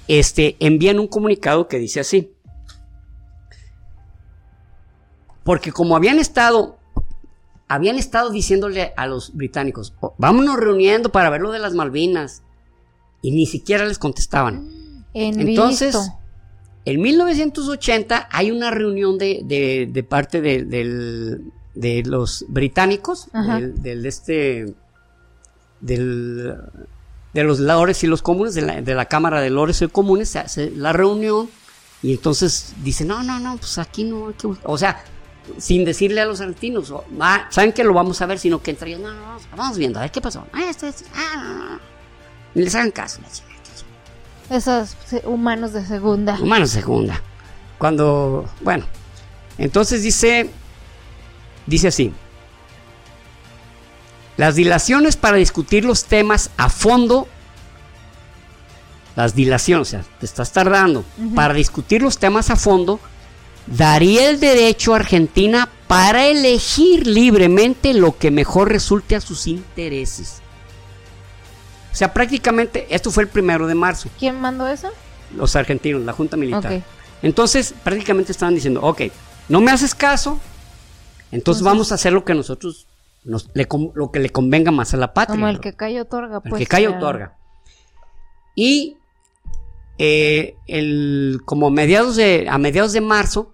este, envían un comunicado que dice así. Porque como habían estado, habían estado diciéndole a los británicos, oh, vámonos reuniendo para ver lo de las Malvinas. Y ni siquiera les contestaban. Entonces, en 1980 hay una reunión de, de, parte de, los británicos, del, del, este, del de los Lores y los Comunes, de la, Cámara de Lores y Comunes, se hace la reunión y entonces dice, no, no, no, pues aquí no hay que... O sea, sin decirle a los argentinos, ah, ¿saben que lo vamos a ver? Sino que entre ellos, no, no, vamos viendo, a ver qué pasó. Ah, esto, esto, ah, Y les hagan caso. Esos humanos de segunda. Humanos de segunda. Cuando, bueno, entonces dice, dice así. Las dilaciones para discutir los temas a fondo las dilaciones, o sea, te estás tardando, para discutir los temas a fondo, daría el derecho a Argentina para elegir libremente lo que mejor resulte a sus intereses. O sea, prácticamente, esto fue el primero de marzo. ¿Quién mandó eso? Los argentinos, la Junta Militar. Entonces, prácticamente estaban diciendo, ok, no me haces caso, entonces, vamos a hacer lo que nosotros, nos, lo que le convenga más a la patria. Como el que cae otorga. Pues, el que cae otorga. Y eh, el, como mediados de, a mediados de marzo,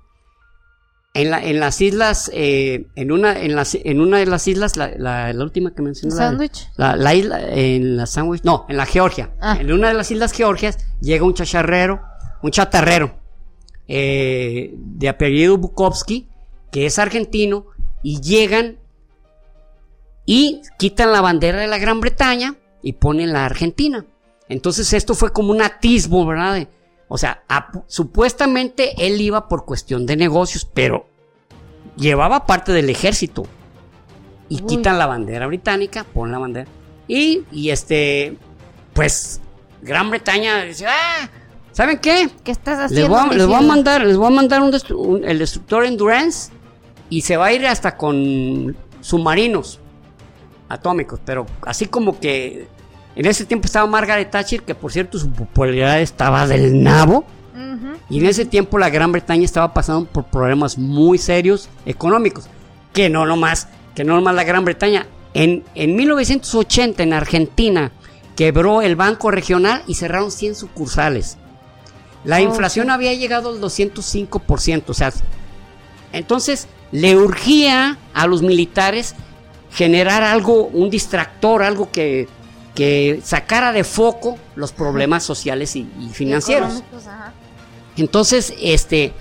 en, la, en las islas, eh, en, una, en, las, en una de las islas, la, la, última que mencioné. ¿Sándwich? La, la, isla, en la Sandwich, no, en la Georgia. Ah. En una de las islas Georgias llega un chacharrero, un chatarrero, eh, de apellido Bukowski, que es argentino, y llegan y quitan la bandera de la Gran Bretaña y ponen la Argentina. Entonces esto fue como un atisbo, ¿verdad? O sea, supuestamente él iba por cuestión de negocios, pero llevaba parte del ejército. Y quitan la bandera británica, ponen la bandera. Y, y este, pues, Gran Bretaña dice, ah, ¿saben qué? ¿Qué estás haciendo? Les voy a, mandar, les voy a mandar un, el destructor Endurance y se va a ir hasta con submarinos atómicos, pero así como que en ese tiempo estaba Margaret Thatcher, que por cierto su popularidad estaba del nabo. Y en ese tiempo la Gran Bretaña estaba pasando por problemas muy serios económicos. Que no nomás, que no nomás la Gran Bretaña. En, en 1980 en Argentina quebró el Banco Regional y cerraron 100 sucursales. La inflación había llegado al 205%. O sea, entonces le urgía a los militares generar algo, un distractor, algo que que sacara de foco los problemas sociales y, financieros. Entonces, este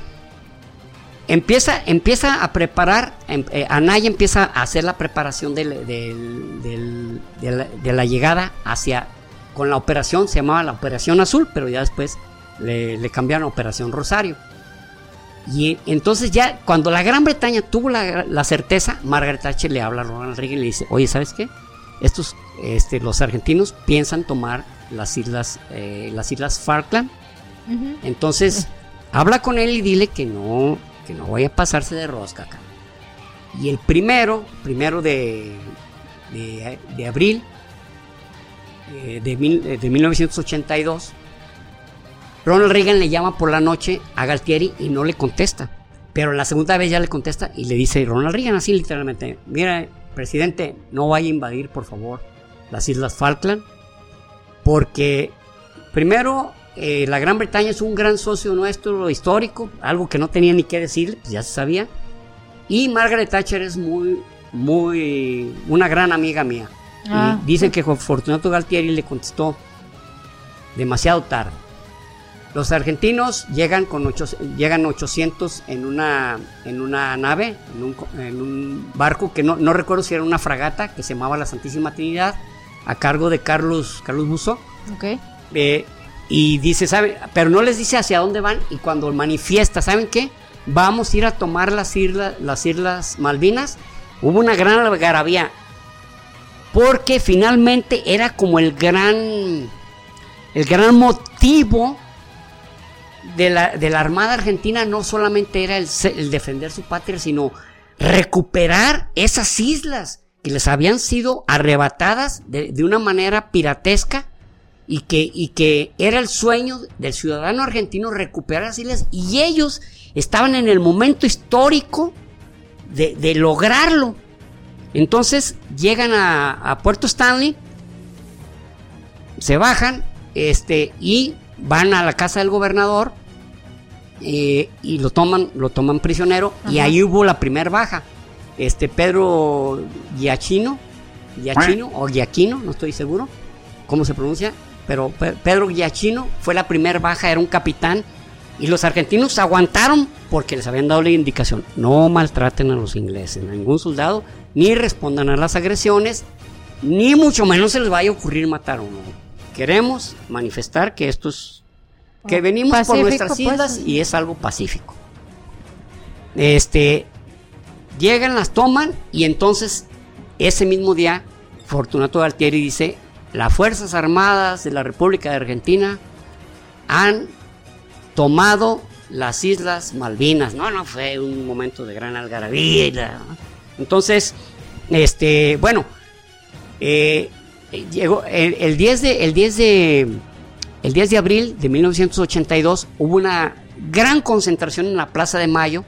empieza, empieza a preparar, em, eh, Anaya empieza a hacer la preparación de, la, llegada hacia, con la operación, se llamaba la Operación Azul, pero ya después le, cambiaron a Operación Rosario. Y entonces ya, cuando la Gran Bretaña tuvo la, certeza, Margaret Thatcher le habla a Ronald Reagan y le dice, oye, ¿sabes qué? Estos, este, los argentinos piensan tomar las islas, eh, las islas Falkland. Entonces, habla con él y dile que no, que no vaya a pasarse de rosca acá. Y el primero, primero de, de, abril eh, de, de 1982, Ronald Reagan le llama por la noche a Galtieri y no le contesta. Pero la segunda vez ya le contesta y le dice Ronald Reagan así literalmente, mira, presidente, no vaya a invadir, por favor, las Islas Falkland, porque primero, eh, la Gran Bretaña es un gran socio nuestro histórico, algo que no tenía ni que decir, pues ya se sabía, y Margaret Thatcher es muy, muy, una gran amiga mía. Ah, dicen que Fortunato Galtieri le contestó demasiado tarde. Los argentinos llegan con ocho, llegan 800 en una, en una nave, en un, barco que no, no, recuerdo si era una fragata que se llamaba la Santísima Trinidad, a cargo de Carlos, Carlos Buzo. Okay. Eh, y dice, ¿sabe? Pero no les dice hacia dónde van y cuando manifiesta, ¿saben qué? Vamos a ir a tomar las islas, las islas Malvinas. Hubo una gran algarabía porque finalmente era como el gran, el gran motivo de la, de la Armada Argentina no solamente era el, defender su patria, sino recuperar esas islas que les habían sido arrebatadas de, una manera piratesca y que, y que era el sueño del ciudadano argentino recuperar las islas y ellos estaban en el momento histórico de, lograrlo. Entonces llegan a, a, Puerto Stanley, se bajan este, y van a la casa del gobernador eh, y lo toman, lo toman prisionero y ahí hubo la primera baja. Este Pedro Giachino, Giachino o Giaquino, no estoy seguro cómo se pronuncia, pero Pedro Giachino fue la primera baja, era un capitán y los argentinos aguantaron porque les habían dado la indicación, no maltraten a los ingleses, a ningún soldado, ni respondan a las agresiones, ni mucho menos se les vaya a ocurrir matar a uno. Queremos manifestar que esto es que venimos por nuestras pues. islas y es algo pacífico. Este llegan, las toman y entonces ese mismo día Fortunato Galtieri dice, las Fuerzas Armadas de la República de Argentina han tomado las Islas Malvinas. No, no fue un momento de gran algarabía. Entonces, este, bueno, eh, llegó el, 10 de, el 10 de, el 10 de abril de 1982 hubo una gran concentración en la Plaza de Mayo,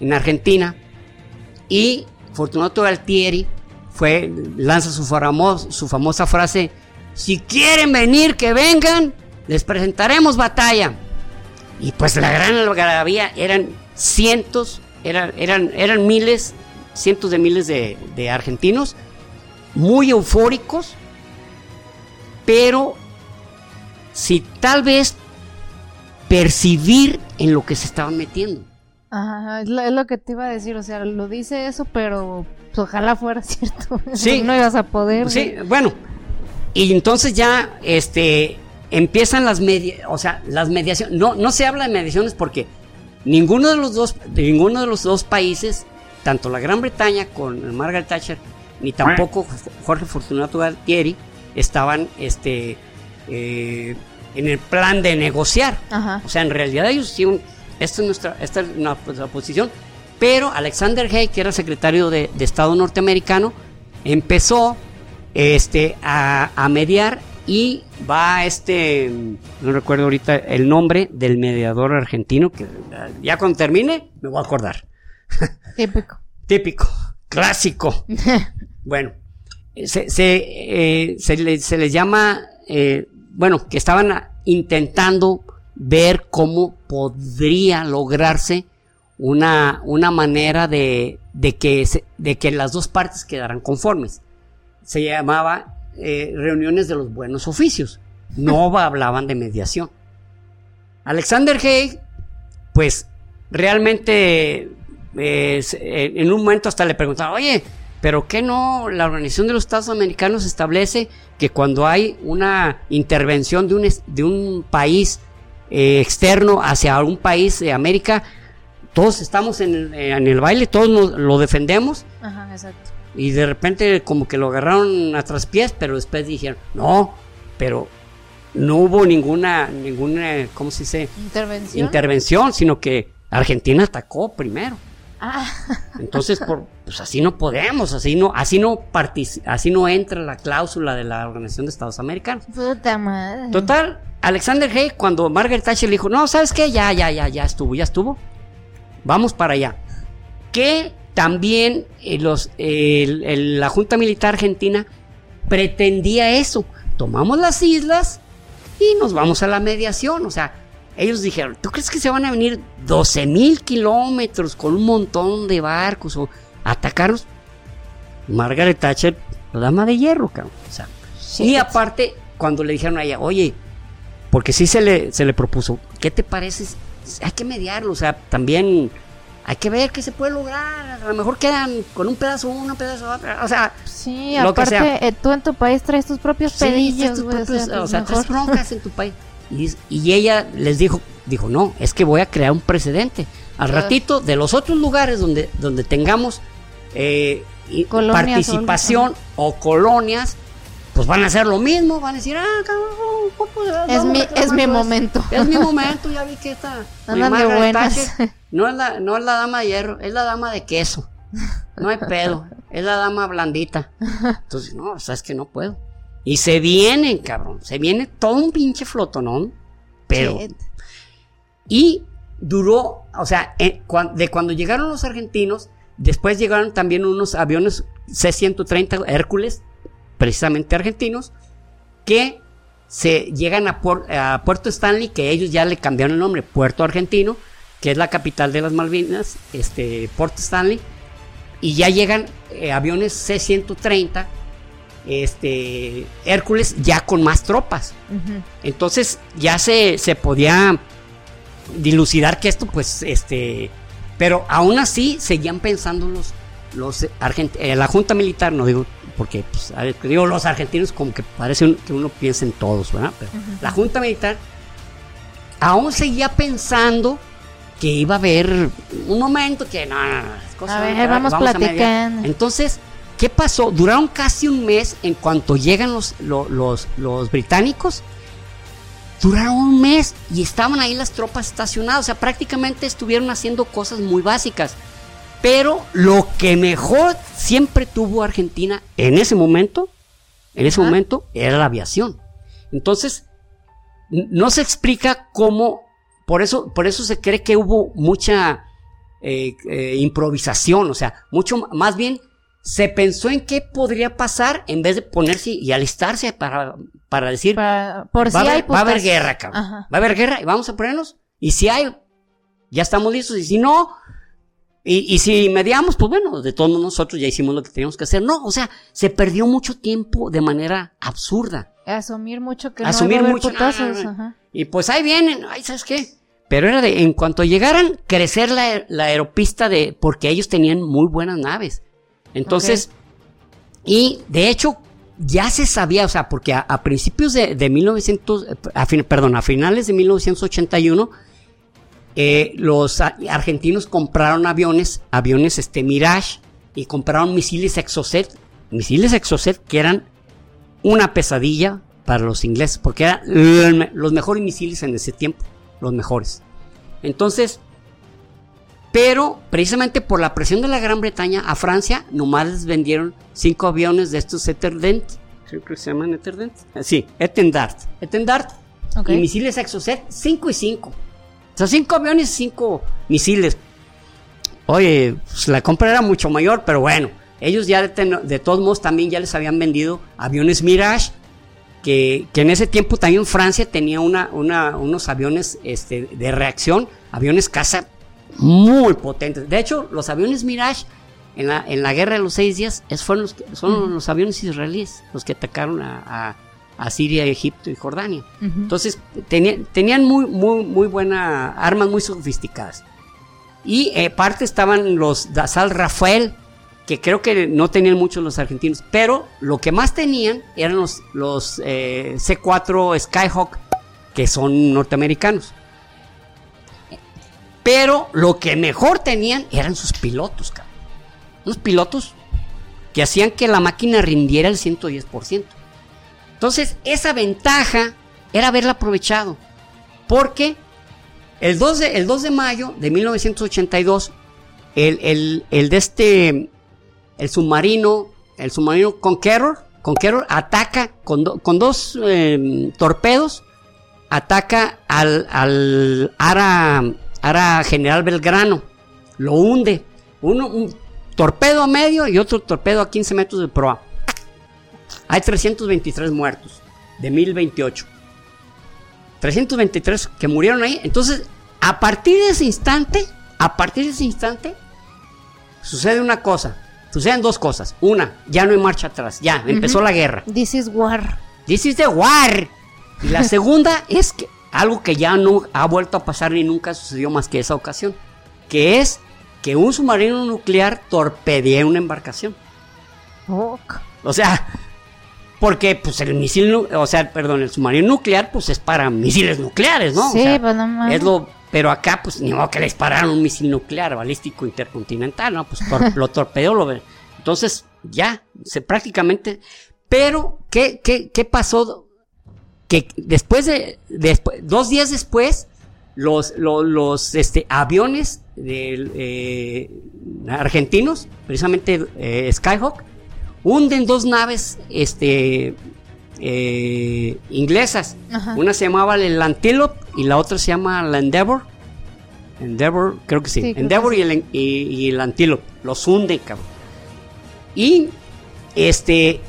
en Argentina, y Fortunato Galtieri fue, lanza su, su famosa frase, si quieren venir, que vengan, les presentaremos batalla. Y pues la gran algarabía eran cientos, eran, eran, eran miles, cientos de miles de, de argentinos, muy eufóricos, pero si tal vez percibir en lo que se estaban metiendo. Ajá, es lo, que te iba a decir, o sea, lo dice eso, pero pues, ojalá fuera cierto. Sí. no ibas a poder. Sí, bueno. Y entonces ya, este, empiezan las o sea, las mediaciones. No, no se habla de mediaciones porque ninguno de los dos, ninguno de los dos países, tanto la Gran Bretaña con Margaret Thatcher, ni tampoco Jorge Fortunato Galtieri, estaban, este, eh, en el plan de negociar. O sea, en realidad ellos hicieron, esta es nuestra, esta es nuestra posición, pero Alexander Hay, que era secretario de, Estado norteamericano, empezó este, a, mediar y va este, no recuerdo ahorita el nombre del mediador argentino, que ya cuando termine me voy a acordar. Típico. Típico, clásico. bueno, se, se, eh, se, se les llama eh, bueno, que estaban intentando ver cómo podría lograrse una, una manera de, de, que de que las dos partes quedaran conformes. Se llamaba eh, reuniones de los buenos oficios. No hablaban de mediación. Alexander Haig, pues realmente en un momento hasta le preguntaba, oye, pero ¿qué no? La Organización de los Estados Americanos establece que cuando hay una intervención de un, de un país eh, externo hacia un país de América, todos estamos en el, eh, en el baile, todos lo defendemos. Ajá, exacto. Y de repente como que lo agarraron a traspiés, pero después dijeron, no, pero no hubo ninguna, ninguna, ¿cómo se dice? Intervención. Intervención, sino que Argentina atacó primero. Ah. Entonces, por, pues así no podemos, así no, así no así no entra la cláusula de la Organización de Estados Americanos. Puta madre. Total, Alexander Hay, cuando Margaret Thatcher le dijo, no, ¿sabes qué? Ya, ya, ya, ya estuvo, ya estuvo. Vamos para allá. Que también eh, los, la Junta Militar Argentina pretendía eso. Tomamos las islas y nos vamos a la mediación. O sea, ellos dijeron, ¿tú crees que se van a venir 12 mil kilómetros con un montón de barcos o atacarlos? Margaret Thatcher, la dama de hierro, cabrón. O sea, y aparte, cuando le dijeron a ella, oye, porque sí se le, se le propuso, ¿qué te parece? Hay que mediarlo, o sea, también hay que ver qué se puede lograr. A lo mejor quedan con un pedazo uno, un pedazo otro. O sea, sí, aparte, eh, tú en tu país traes tus propios pedillos. o sea, traes broncas en tu país. Y, ella les dijo, dijo, no, es que voy a crear un precedente. Al ah. ratito, de los otros lugares donde, donde tengamos eh, participación o colonias, pues van a hacer lo mismo, van a decir, ah, cabrón, es, mi, es mi momento. Es mi momento, ya vi que esta no es, la, no es la dama de hierro, es la dama de queso. No hay pedo, es la dama blandita. Entonces, no, sabes que no puedo. Y se vienen, cabrón. Se viene todo un pinche flotonón. Pero. Y duró, o sea, eh, de cuando llegaron los argentinos, después llegaron también unos aviones C-130 Hércules, precisamente argentinos, que se llegan a, Puerto Stanley, que ellos ya le cambiaron el nombre, Puerto Argentino, que es la capital de las Malvinas, este, Port Stanley, y ya llegan eh, aviones C-130 este Hércules ya con más tropas. Entonces ya se, se podía dilucidar que esto, pues, este, pero aún así seguían pensando los, los eh, la Junta Militar, no digo, porque, pues, digo los argentinos como que parece que uno piensa en todos, ¿verdad? Pero la Junta Militar aún seguía pensando que iba a haber un momento que no, a ver, vamos, platicando. Entonces, ¿Qué pasó? Duraron casi un mes en cuanto llegan los, los, británicos. Duraron un mes y estaban ahí las tropas estacionadas, o sea, prácticamente estuvieron haciendo cosas muy básicas. Pero lo que mejor siempre tuvo Argentina en ese momento, en ese momento, era la aviación. Entonces, no se explica cómo, por eso, por eso se cree que hubo mucha eh, eh, improvisación, o sea, mucho más bien se pensó en qué podría pasar en vez de ponerse y alistarse para, para decir, por si va, hay va a haber guerra, cabrón. Va a haber guerra y vamos a ponernos. Y si hay, ya estamos listos. Y si no, y, y, si mediamos, pues bueno, de todos nosotros ya hicimos lo que teníamos que hacer. No, o sea, se perdió mucho tiempo de manera absurda. Asumir mucho que Asumir no mucho. Ajá. Y pues ahí vienen, ay, ¿sabes qué? Pero era de, en cuanto llegaran, crecer la, la aeropista de, porque ellos tenían muy buenas naves. Entonces, okay. y de hecho, ya se sabía, o sea, porque a, a principios de, de 1900, a fin, perdón, a finales de 1981, eh, los argentinos compraron aviones, aviones este Mirage, y compraron misiles Exocet, misiles Exocet que eran una pesadilla para los ingleses, porque eran los mejores misiles en ese tiempo, los mejores. Entonces, pero precisamente por la presión de la Gran Bretaña a Francia, nomás les vendieron cinco aviones de estos Eterdent, creo que se llaman Eterdent, sí, Etendard, Etendard, okay. y misiles Exocet 5 y 5. O sea, cinco aviones y cinco misiles. Oye, pues la compra era mucho mayor, pero bueno, ellos ya de, de, todos modos también ya les habían vendido aviones Mirage, que, que en ese tiempo también Francia tenía una, una, unos aviones este, de reacción, aviones caza muy potentes. De hecho, los aviones Mirage en la, en la guerra de los seis días es, fueron los, son uh -huh. los aviones israelíes los que atacaron a, a a Siria, Egipto y Jordania. Uh -huh. Entonces tenían, tenían muy, muy, muy buenas armas muy sofisticadas. Y eh, parte estaban los Dasal Rafael, que creo que no tenían muchos los argentinos, pero lo que más tenían eran los, los eh, C4 Skyhawk, que son norteamericanos. Pero lo que mejor tenían eran sus pilotos, cabrón. Unos pilotos que hacían que la máquina rindiera el 110%. Entonces, esa ventaja era haberla aprovechado. Porque el 2 de, el 2 de mayo de 1982, el, el, el de este, el submarino, el submarino Conqueror, Conqueror ataca con, con dos eh, torpedos, ataca al, al Ara, Ara General Belgrano, lo hunde. Uno, un torpedo a medio y otro torpedo a 15 metros de proa. Hay 323 muertos de 1028. 323 que murieron ahí. Entonces, a partir de ese instante, a partir de ese instante, sucede una cosa. Suceden dos cosas. Una, ya no hay marcha atrás. Ya, uh -huh. empezó la guerra. This is war. This is the war. Y la segunda es que algo que ya no ha vuelto a pasar ni nunca sucedió más que esa ocasión. Que es que un submarino nuclear torpedea una embarcación. Oh. O sea, porque pues el misil, o sea, perdón, el submarino nuclear pues es para misiles nucleares, ¿no? Sí, o sea, pues no más. Es lo, pero acá pues ni modo que le dispararon un misil nuclear balístico intercontinental, ¿no? Pues tor lo torpedeó, lo Entonces, ya, se prácticamente, pero ¿qué, qué, qué pasó? Que después de, después, dos días después, los, los, los este, aviones de, eh, argentinos, precisamente eh, Skyhawk, hunden dos naves este, eh, inglesas. Ajá. Una se llamaba el Antelope y la otra se llama la Endeavor. Endeavor, creo que sí. sí Endeavor que. Y, el, y, y, el, Antelope. Los hunden, cabrón. Y este.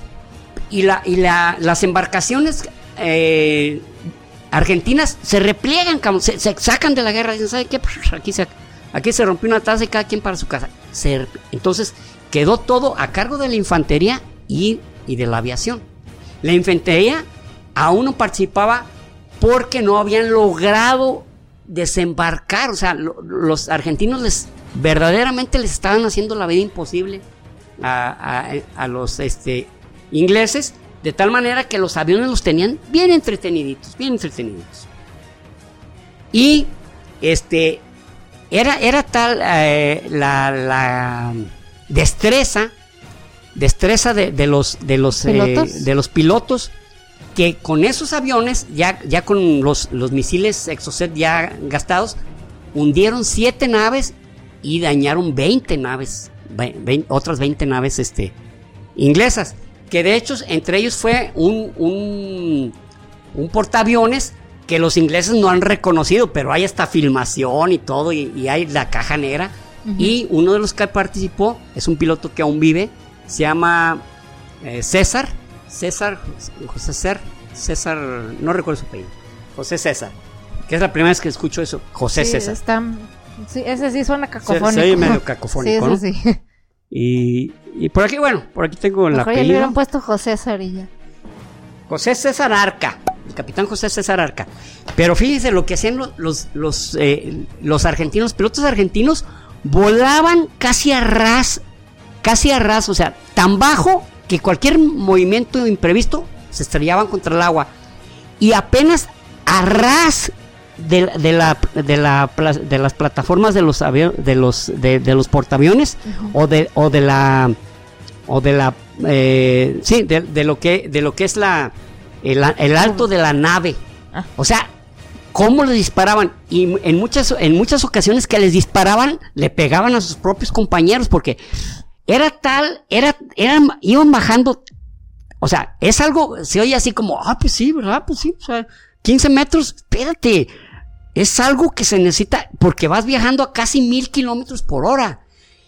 Y, la, y la, las embarcaciones eh, argentinas se repliegan. Se, se, sacan de la guerra. Dicen, ¿sabe qué? Aquí se, aquí se rompió una taza y cada quien para su casa. Entonces, quedó todo a cargo de la infantería y, de la aviación. La infantería aún no participaba porque no habían logrado desembarcar, o sea, lo, los argentinos les verdaderamente les estaban haciendo la vida imposible a, los este, ingleses, de tal manera que los aviones los tenían bien entreteniditos, bien entreteniditos. Y este era, era tal eh, la, la destreza, destreza de, de los, de los, ¿Pilotos? Eh, de los pilotos que con esos aviones, ya, ya con los, los misiles Exocet ya gastados, hundieron siete naves y dañaron 20 naves, otras 20 naves este, inglesas. Que de hecho, entre ellos fue un, un, un portaaviones que los ingleses no han reconocido, pero hay esta filmación y todo, y, hay la caja negra. Y uno de los que participó es un piloto que aún vive, se llama eh, César, César, José César, César, no recuerdo su apellido, José César, que es la primera vez que escucho eso, José César. sí, ese sí suena cacofónico. Sí, medio cacofónico, sí, sí. Y, y, por aquí, bueno, por aquí tengo la apellido. le hubieran puesto José César José César Arca, el capitán José César Arca. Pero fíjense lo que hacían los, los, eh, los, argentinos, pilotos argentinos, volaban casi a ras, casi a ras, o sea, tan bajo que cualquier movimiento imprevisto se estrellaban contra el agua. Y apenas a ras de, la, de, la, de las plataformas de los de los de, los portaaviones o de o de la o de la eh, sí de, lo que de lo que es la el, alto de la nave ah. o sea cómo le disparaban y en muchas en muchas ocasiones que les disparaban le pegaban a sus propios compañeros porque era tal, era, eran, iban bajando. O sea, es algo, se oye así como, ah, pues sí, ¿verdad? Pues sí, o sea, 15 metros, espérate. Es algo que se necesita porque vas viajando a casi mil kilómetros por hora.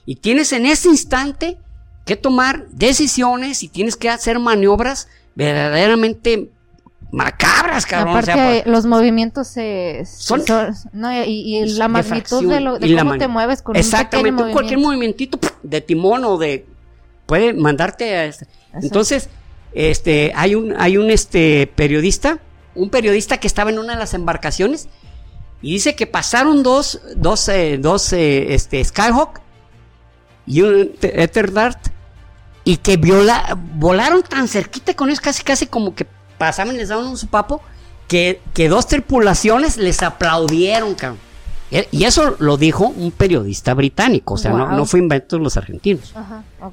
Y tienes en ese instante que tomar decisiones y tienes que hacer maniobras verdaderamente macabras, cabrón. Aparte, los movimientos son, y, la magnitud de, lo, de cómo te mueves con exactamente un cualquier movimientito de timón o de puede mandarte a este. entonces este hay un hay un este periodista un periodista que estaba en una de las embarcaciones y dice que pasaron dos dos eh, dos eh, este Skyhawk y un Dart y que viola, volaron tan cerquita con ellos casi casi como que pasaban y les daban un papo que, que dos tripulaciones les aplaudieron, cabrón. Y eso lo dijo un periodista británico, o sea, no, fue invento de los argentinos.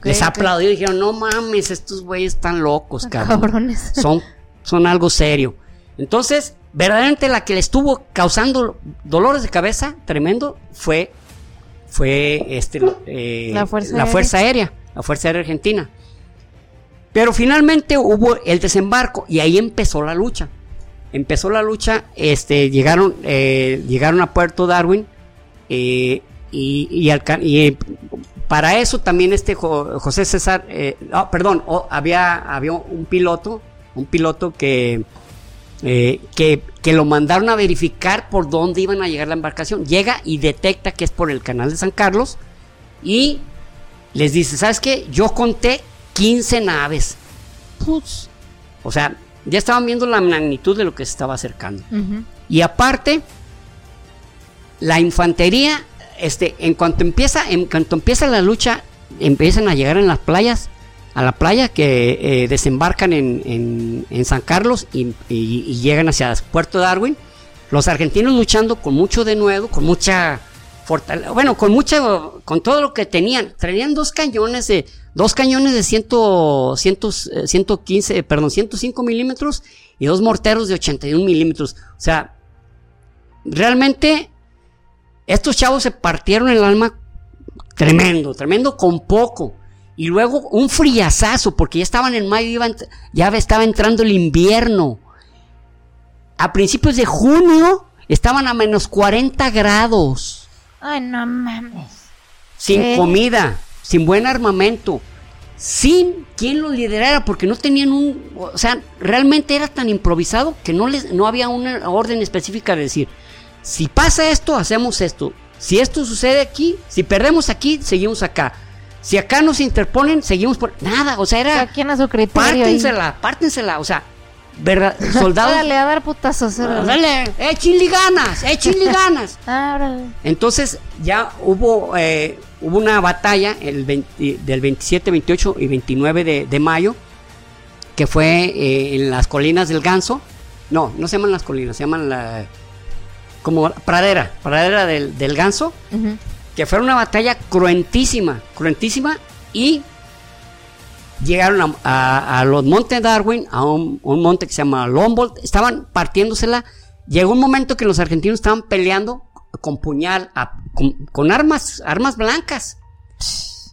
les aplaudió y dijeron, no mames, estos güeyes están locos, cabrón. Son, son algo serio. Entonces, verdaderamente la que le estuvo causando dolores de cabeza tremendo fue, fue este, eh, la, fuerza, la fuerza aérea, la Fuerza Aérea Argentina. Pero finalmente hubo el desembarco y ahí empezó la lucha. Empezó la lucha, este, llegaron, eh, llegaron a Puerto Darwin eh, y, y, eh, para eso también este José César, perdón, había, había un piloto, un piloto que, que, que, lo mandaron a verificar por dónde iban a llegar la embarcación. Llega y detecta que es por el canal de San Carlos y les dice, ¿sabes qué? Yo conté 15 naves. o sea, ya estaban viendo la magnitud de lo que se estaba acercando. Y aparte, la infantería, este, en cuanto empieza, en cuanto empieza la lucha, empiezan a llegar en las playas, a la playa que eh, desembarcan en, San Carlos y, llegan hacia Puerto Darwin. Los argentinos luchando con mucho de nuevo, con mucha fortaleza, bueno, con mucha, con todo lo que tenían. Traían dos cañones de Dos cañones de 100, 115, eh, perdón, 105 milímetros y dos morteros de 81 milímetros. O sea, realmente estos chavos se partieron el alma tremendo, tremendo con poco. Y luego un friazazo, porque ya estaban en mayo, ya estaba entrando el invierno. A principios de junio estaban a menos 40 grados. Ay, no mames. Sin comida sin buen armamento, sin quien lo liderara, porque no tenían un, o sea, realmente era tan improvisado que no les, no había una orden específica de decir, si pasa esto, hacemos esto, si esto sucede aquí, si perdemos aquí, seguimos acá. Si acá nos interponen, seguimos por nada, o sea, era ¿Quién a su criterio pártensela, pártensela, o sea, ¿verdad? Soldados. Dale, a dar putazos. Dale, échenle ganas, échenle ganas. Ah, Entonces, ya hubo eh, hubo una batalla el del 27, 28 y 29 de, mayo, que fue eh, en las colinas del Ganso. No, no se llaman las colinas, se llaman la. como pradera, pradera del, del Ganso. Que fue una batalla cruentísima, cruentísima y llegaron a, los Montes Darwin, a un, monte que se llama Lombold, estaban partiéndosela. Llegó un momento que los argentinos estaban peleando con puñal, con, armas, armas blancas.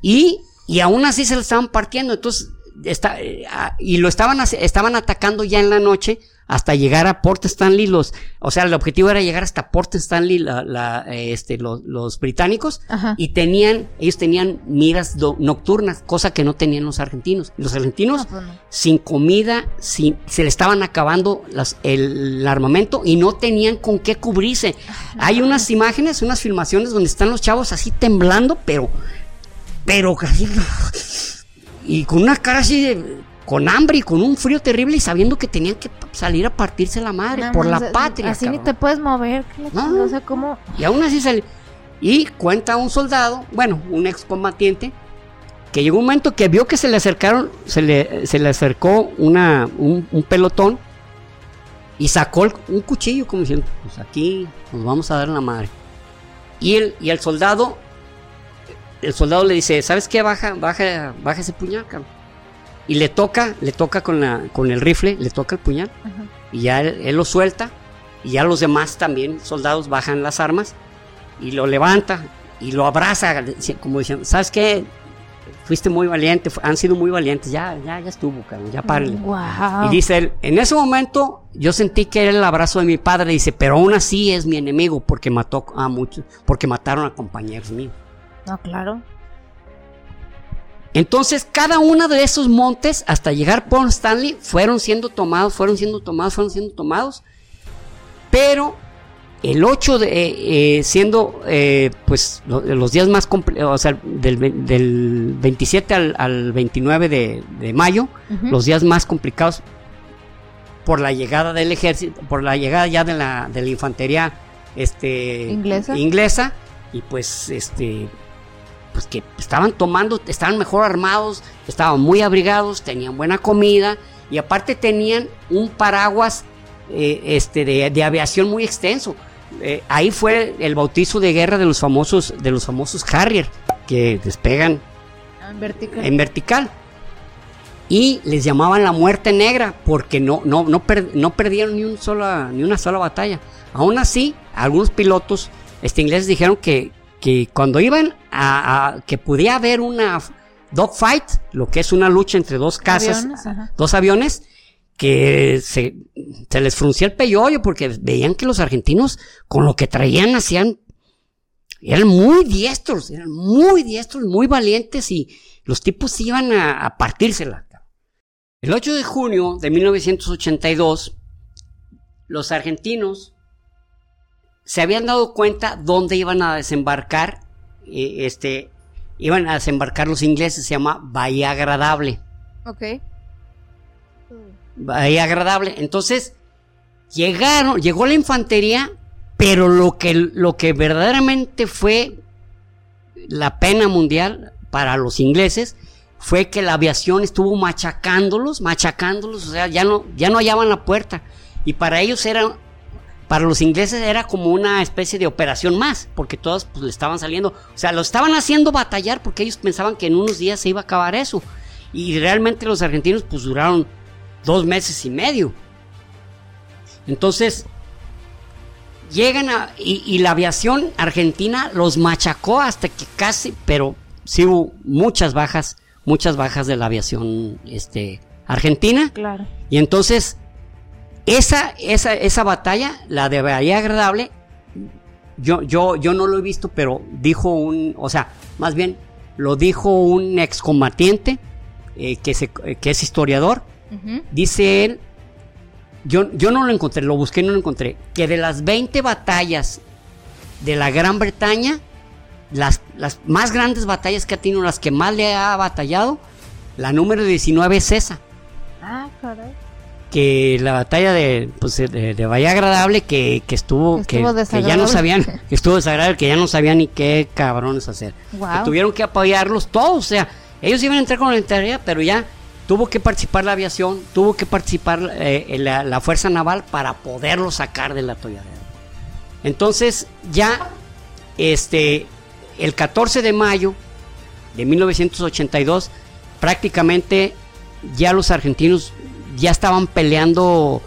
Y, y aún así se la estaban partiendo. Entonces, está, eh, y lo estaban, estaban atacando ya en la noche hasta llegar a Port Stanley. Los, o sea, el objetivo era llegar hasta Port Stanley la, este, los, británicos y tenían, ellos tenían miras nocturnas, cosa que no tenían los argentinos. Los argentinos, pues sin comida, sin, se le estaban acabando las, el, armamento y no tenían con qué cubrirse. Hay unas imágenes, unas filmaciones donde están los chavos así temblando, pero, pero y con una cara así de con hambre y con un frío terrible y sabiendo que tenían que salir a partirse la madre por la patria. Así ni te puedes mover, no, sé cómo. Y aún así salió. Y cuenta un soldado, bueno, un excombatiente, que llegó un momento que vio que se le acercaron, se le, se le acercó una, un, pelotón y sacó un cuchillo como diciendo, pues aquí nos vamos a dar la madre. Y el, y el soldado, el soldado le dice, ¿sabes qué? Baja, baja, baja ese puñal, cabrón y le toca, le toca con, la, con el rifle, le toca el puñal y ya él, lo suelta y ya los demás también soldados bajan las armas y lo levanta y lo abraza como diciendo, ¿sabes qué? Fuiste muy valiente, han sido muy valientes, ya, ya, ya estuvo, ya párale. Y dice él, en ese momento yo sentí que era el abrazo de mi padre, dice, pero aún así es mi enemigo porque mató a muchos, porque mataron a compañeros míos. No, claro. Entonces, cada uno de esos montes, hasta llegar a Port Stanley, fueron siendo tomados, fueron siendo tomados, fueron siendo tomados. Pero el 8 de, eh, eh, siendo eh, pues los días más o sea, del, del 27 al, 29 de, mayo, los días más complicados por la llegada del ejército, por la llegada ya de la, de la infantería este, inglesa. inglesa y pues este pues que estaban tomando, estaban mejor armados, estaban muy abrigados, tenían buena comida y aparte tenían un paraguas eh, este, de, aviación muy extenso. Eh, ahí fue el bautizo de guerra de los famosos, de los famosos Harrier que despegan en vertical. Y les llamaban la muerte negra porque no, no, no, no perdieron ni, un sola, ni una sola batalla. Aún así, algunos pilotos este, ingleses dijeron que, que cuando iban a, que podía haber una dogfight, lo que es una lucha entre dos casas, dos aviones, que se, se, les fruncía el peyoyo porque veían que los argentinos con lo que traían hacían, eran muy diestros, eran muy diestros, muy valientes y los tipos iban a, a partírsela. El 8 de junio de 1982, los argentinos se habían dado cuenta dónde iban a desembarcar, eh, este, iban a desembarcar los ingleses, se llama Bahía Agradable. Ok. Bahía Agradable. Entonces, llegaron, llegó la infantería, pero lo que, lo que verdaderamente fue la pena mundial para los ingleses fue que la aviación estuvo machacándolos, machacándolos, o sea, ya no, ya no hallaban la puerta. Y para ellos era para los ingleses era como una especie de operación más, porque todos pues, le estaban saliendo, o sea, lo estaban haciendo batallar porque ellos pensaban que en unos días se iba a acabar eso. Y realmente los argentinos pues duraron dos meses y medio. Entonces, llegan a, y, la aviación argentina los machacó hasta que casi, pero sí hubo muchas bajas, muchas bajas de la aviación este, argentina. Claro. Y entonces esa, esa, esa batalla, la de Bahía Agradable, yo, yo, yo no lo he visto, pero dijo un, o sea, más bien lo dijo un excombatiente eh, que, se, que es historiador. Dice él, yo, yo no lo encontré, lo busqué y no lo encontré, que de las 20 batallas de la Gran Bretaña, las, las más grandes batallas que ha tenido, las que más le ha batallado, la número 19 es esa. Ah, caray que la batalla de, pues, de, Bahía Agradable que, que estuvo, que, ya no sabían, que estuvo desagradable, que ya no sabían ni qué cabrones hacer. Que tuvieron que apoyarlos todos, o sea, ellos iban a entrar con la integridad, pero ya tuvo que participar la aviación, tuvo que participar eh, la, la, fuerza naval para poderlo sacar de la atolladero. Entonces, ya, este, el 14 de mayo de 1982, prácticamente ya los argentinos ya estaban peleando,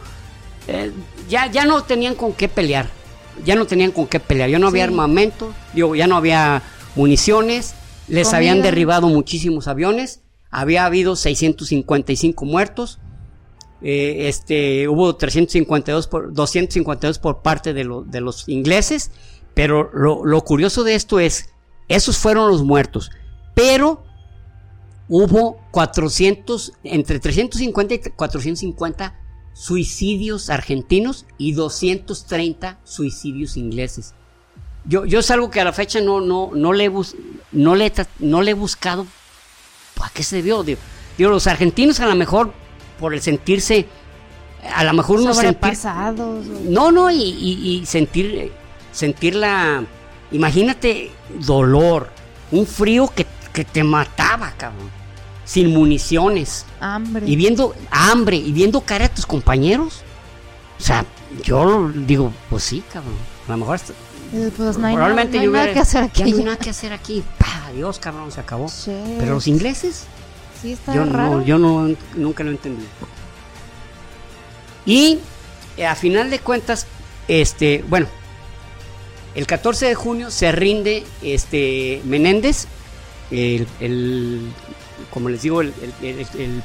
eh, ya, ya no tenían con qué pelear, ya no tenían con qué pelear, ya no había Sí. armamento, digo, ya no había municiones, les Comida. habían derribado muchísimos aviones, había habido 655 muertos, eh, este, hubo 352 por, 252 por parte de, lo- de los ingleses, pero lo, lo curioso de esto es, esos fueron los muertos, pero hubo 400, entre 350 y 450 suicidios argentinos y 230 suicidios ingleses. Yo, yo es algo que a la fecha no, no, no, le, he bus- no, le, no le he buscado a qué se debió. Digo, digo, los argentinos a lo mejor por el sentirse, a lo mejor uno sentir, Sobrepasados. o- no, no, y, y- y sentir, sentir la, imagínate dolor, un frío que, que te mataba, cabrón, sin municiones, Hambre. y viendo hambre, y viendo cara a tus compañeros. O sea, yo digo, pues sí, cabrón, a lo mejor hasta- Eh, Pues no hay, probablemente nada, no yo hay nada hubiera- que hacer ya aquí. no hay nada que hacer aquí, pa, adiós, cabrón, se acabó. Sí. Pero los ingleses, Sí, está yo raro. no, yo no, nunca lo entendí. Y eh, a final de cuentas, este, bueno, el 14 de junio se rinde este Menéndez, el, el- como les digo, el, el- el- el-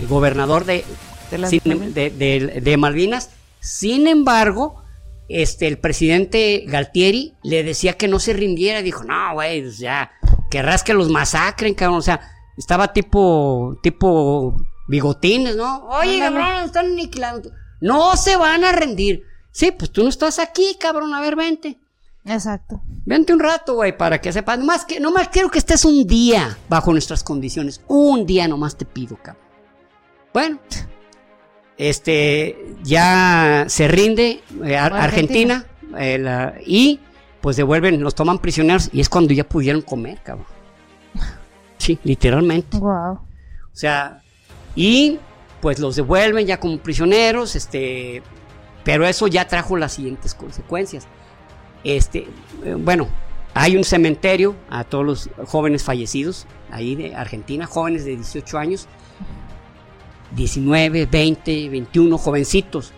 el gobernador de, De las sin- Malvinas. de- de- de Malvinas. Sin embargo, este, el presidente Galtieri le decía que no se rindiera. Dijo, no, güey, pues ya, querrás que los masacren, cabrón. O sea, estaba tipo, tipo bigotines, ¿no? Oye, Ándale. cabrón, están aniquilando. No se van a rendir. Sí, pues tú no estás aquí, cabrón. A ver, vente. Exacto. Vente un rato, güey, para que sepas. Nomás, que, nomás quiero que estés un día bajo nuestras condiciones. Un día nomás te pido, cabrón. Bueno, este, ya se rinde eh, Ar- Argentina. Argentina eh, la- y pues devuelven, los toman prisioneros y es cuando ya pudieron comer, cabrón. Sí, literalmente. Wow. O sea, y pues los devuelven ya como prisioneros, este, pero eso ya trajo las siguientes consecuencias. Este, eh, bueno, hay un cementerio a todos los jóvenes fallecidos ahí de Argentina, jóvenes de 18 años, 19, 20, 21, jovencitos,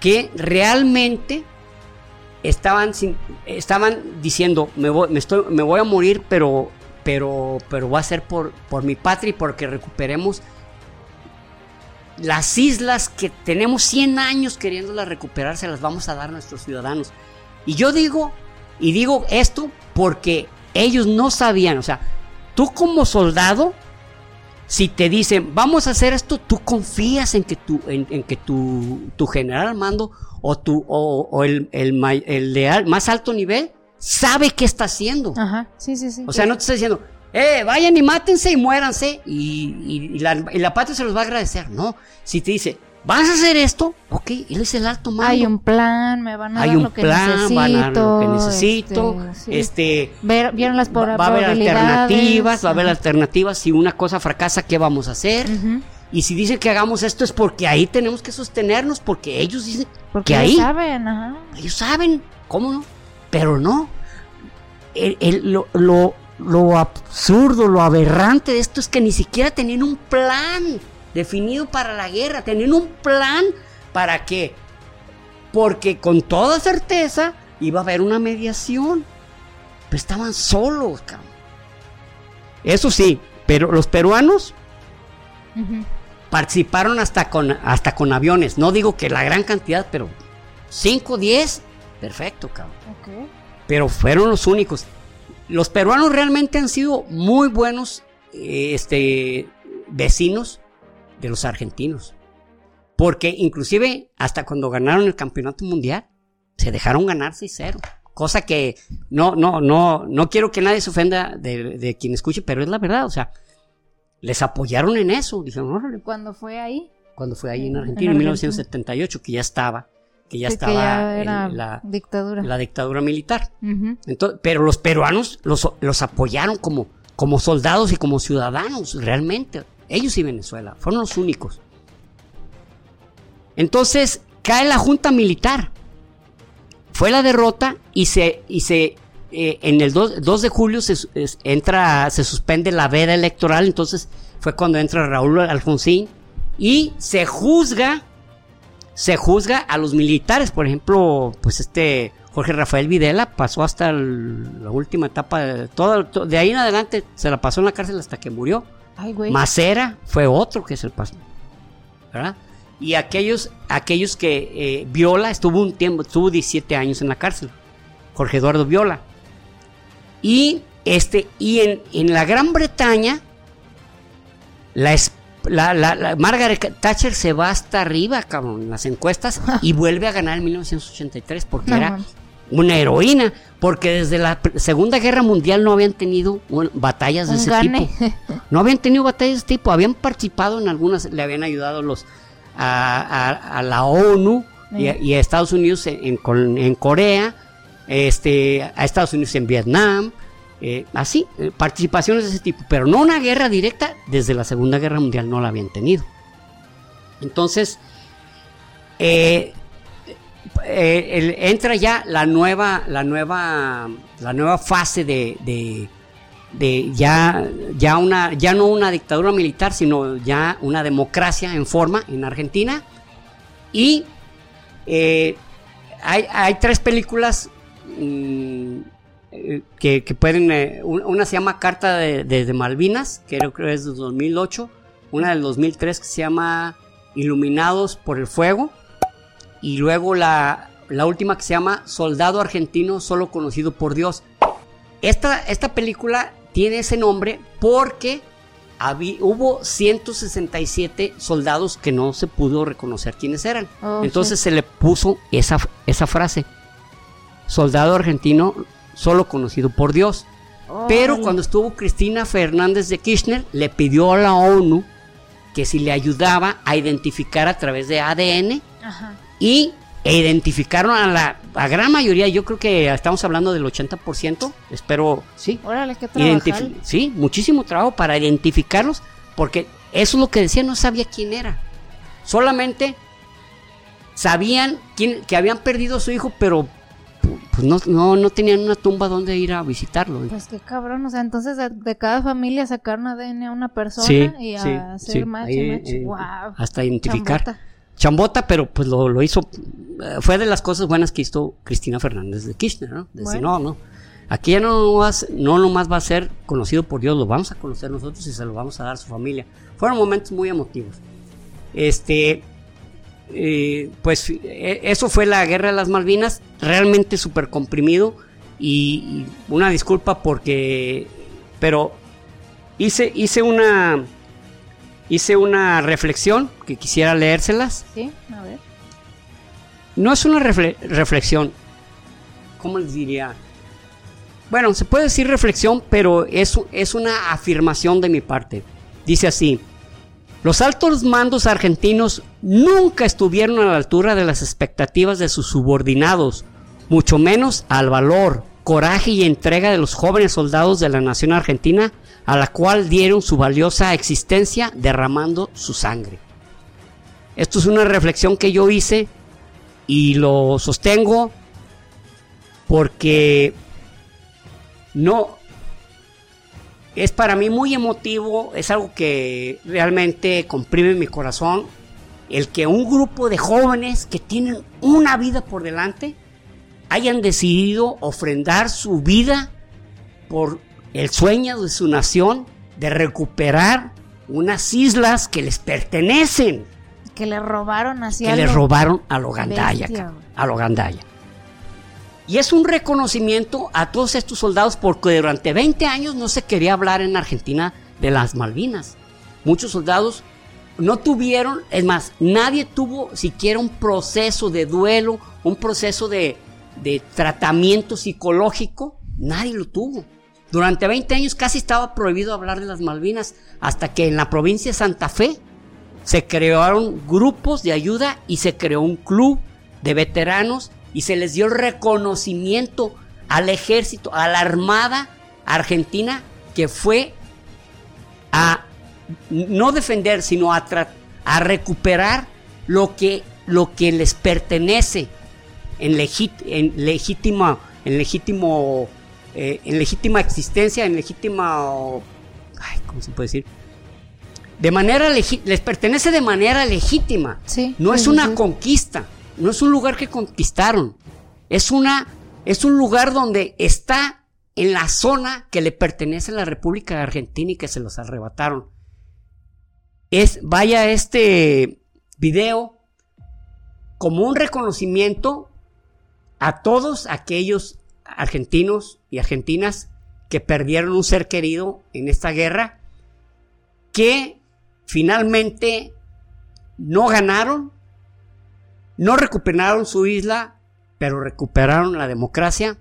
que realmente estaban, sin- estaban diciendo, me voy, me, estoy, a morir, pero, pero, pero va a ser por, por mi patria y porque recuperemos las islas que tenemos 100 años queriéndolas recuperar, se las vamos a dar a nuestros ciudadanos. Y yo digo, y digo esto porque ellos no sabían, o sea, tú como soldado, si te dicen, vamos a hacer esto, tú confías en que tu, en, en que tu, tu general al mando o, tu, o, o el, el, el de más alto nivel sabe qué está haciendo. Ajá. Sí, sí, sí. O sea, no te está diciendo, eh, vayan y mátense y muéranse y, y- y la, y la patria se los va a agradecer. No, si te dice, vas a hacer esto, ok, él es el alto mando. Hay un plan, me van a Hay dar un lo que plan, necesito. van a dar lo que necesito. este. Este, Ver- vieron las va, va a haber alternativas, va a haber alternativas. Si una cosa fracasa, ¿qué vamos a hacer? Y si dicen que hagamos esto es porque ahí tenemos que sostenernos, porque ellos dicen Porque que ahí saben, ajá. ellos saben, ¿cómo no? Pero no. El- el- lo, lo- lo absurdo, lo aberrante de esto es que ni siquiera tenían un plan definido para la guerra, tenían un plan para qué. Porque con toda certeza iba a haber una mediación. Pero estaban solos, cabrón. Eso sí, pero los peruanos participaron hasta con, hasta con aviones. No digo que la gran cantidad, pero 5, 10, perfecto, cabrón. Pero fueron los únicos. Los peruanos realmente han sido muy buenos eh, este, vecinos de los argentinos. Porque inclusive hasta cuando ganaron el campeonato mundial, se dejaron ganar 6-0. Cosa que no, no, no, no quiero que nadie se ofenda de, de quien escuche, pero es la verdad. O sea, les apoyaron en eso. Dijeron, órale, Cuando fue ahí, cuando fue ahí en En Argentina, en Argentina. 1978, que ya estaba, que ya estaba que ya en era la, dictadura. la dictadura militar. Entonces, pero los peruanos los, los apoyaron como, como soldados y como ciudadanos, realmente. Ellos y Venezuela, fueron los únicos. Entonces, cae la junta militar. Fue la derrota y se, y se eh, en el 2, 2 de julio se, entra, se suspende la veda electoral, entonces fue cuando entra Raúl Alfonsín y se juzga, se juzga a los militares, por ejemplo, pues este Jorge Rafael Videla pasó hasta la última etapa, de, todo, de ahí en adelante se la pasó en la cárcel hasta que murió. Ay, güey. Macera fue otro que se pasó, ¿verdad? Y aquellos, aquellos que eh, Viola estuvo un tiempo, estuvo 17 años en la cárcel. Jorge Eduardo Viola. Y este, y en, en la Gran Bretaña, la, la, Margaret Thatcher se va hasta arriba, cabrón, en las encuestas y vuelve a ganar en 1983 porque era una heroína. Porque desde la Segunda Guerra Mundial no habían tenido batallas de ese tipo. No habían tenido batallas de ese tipo. Habían participado en algunas, le habían ayudado los a, la ONU y, a, Estados Unidos en, en, Corea, este, a Estados Unidos en Vietnam. Eh, así, eh, participaciones de ese tipo, pero no una guerra directa, desde la Segunda Guerra Mundial no la habían tenido. Entonces, eh, entra ya la nueva, la nueva, la nueva fase de, ya, ya, una, ya no una dictadura militar, sino ya una democracia en forma en Argentina. Y hay, hay, tres películas mm, que, pueden, eh, una se llama Carta de, Malvinas, que creo que es de 2008, una del 2003 que se llama Iluminados por el Fuego, y luego la, la última que se llama Soldado Argentino Solo Conocido por Dios. Esta, esta película tiene ese nombre porque hubo 167 soldados que no se pudo reconocer quiénes eran. Oh, Entonces se le puso esa, esa frase. Soldado argentino solo conocido por Dios. Pero cuando estuvo Cristina Fernández de Kirchner, le pidió a la ONU que si le ayudaba a identificar a través de ADN y identificaron a la gran mayoría, yo creo que estamos hablando del 80%, espero, sí. Órale, qué Sí, muchísimo trabajo para identificarlos, porque eso es lo que decía, no sabía quién era. Solamente sabían quién, que habían perdido a su hijo, pero pues no, no, no tenían una tumba donde ir a visitarlo. Pues qué cabrón, o sea, entonces de, cada familia sacaron ADN a una persona y a hacer match, wow. Hasta identificar. Chambota. Pero pues lo, lo, hizo, eh, fue de las cosas buenas que hizo Cristina Fernández de Kirchner, ¿no? Decir, no, no, aquí ya no, vas, no nomás va a ser conocido por Dios, lo vamos a conocer nosotros y se lo vamos a dar a su familia. Fueron momentos muy emotivos. Este, eh, pues e, eso fue la guerra de las Malvinas, realmente súper comprimido y, una disculpa porque, pero hice, hice una, hice una reflexión que quisiera leérselas. Sí, a ver. No es una reflexión, ¿cómo les diría? Bueno, se puede decir reflexión, pero es, es una afirmación de mi parte. Dice así, los altos mandos argentinos nunca estuvieron a la altura de las expectativas de sus subordinados, mucho menos al valor, coraje y entrega de los jóvenes soldados de la nación argentina, a la cual dieron su valiosa existencia derramando su sangre. Esto es una reflexión que yo hice y lo sostengo porque no es para mí muy emotivo, es algo que realmente comprime mi corazón, el que un grupo de jóvenes que tienen una vida por delante hayan decidido ofrendar su vida por el sueño de su nación de recuperar unas islas que les pertenecen. Que le robaron hacia Que le robaron a lo gandaya, a lo gandaya. Y es un reconocimiento a todos estos soldados porque durante 20 años no se quería hablar en Argentina de las Malvinas. Muchos soldados no tuvieron, es más, nadie tuvo siquiera un proceso de duelo, un proceso de, tratamiento psicológico, nadie lo tuvo. Durante 20 años casi estaba prohibido hablar de las Malvinas, hasta que en la provincia de Santa Fe se crearon grupos de ayuda y se creó un club de veteranos y se les dio reconocimiento al ejército, a la armada argentina que fue a no defender, sino a, a recuperar lo que, lo que les pertenece en, en legítima, en legítimo, eh, en legítima existencia, en legítima, ay, ¿cómo se puede decir? de manera les pertenece de manera legítima. Sí, no sí, es una sí. conquista, no es un lugar que conquistaron. Es una es un lugar donde está en la zona que le pertenece a la República Argentina y que se los arrebataron. Es vaya este video como un reconocimiento a todos aquellos argentinos y argentinas que perdieron un ser querido en esta guerra, que finalmente no ganaron, no recuperaron su isla, pero recuperaron la democracia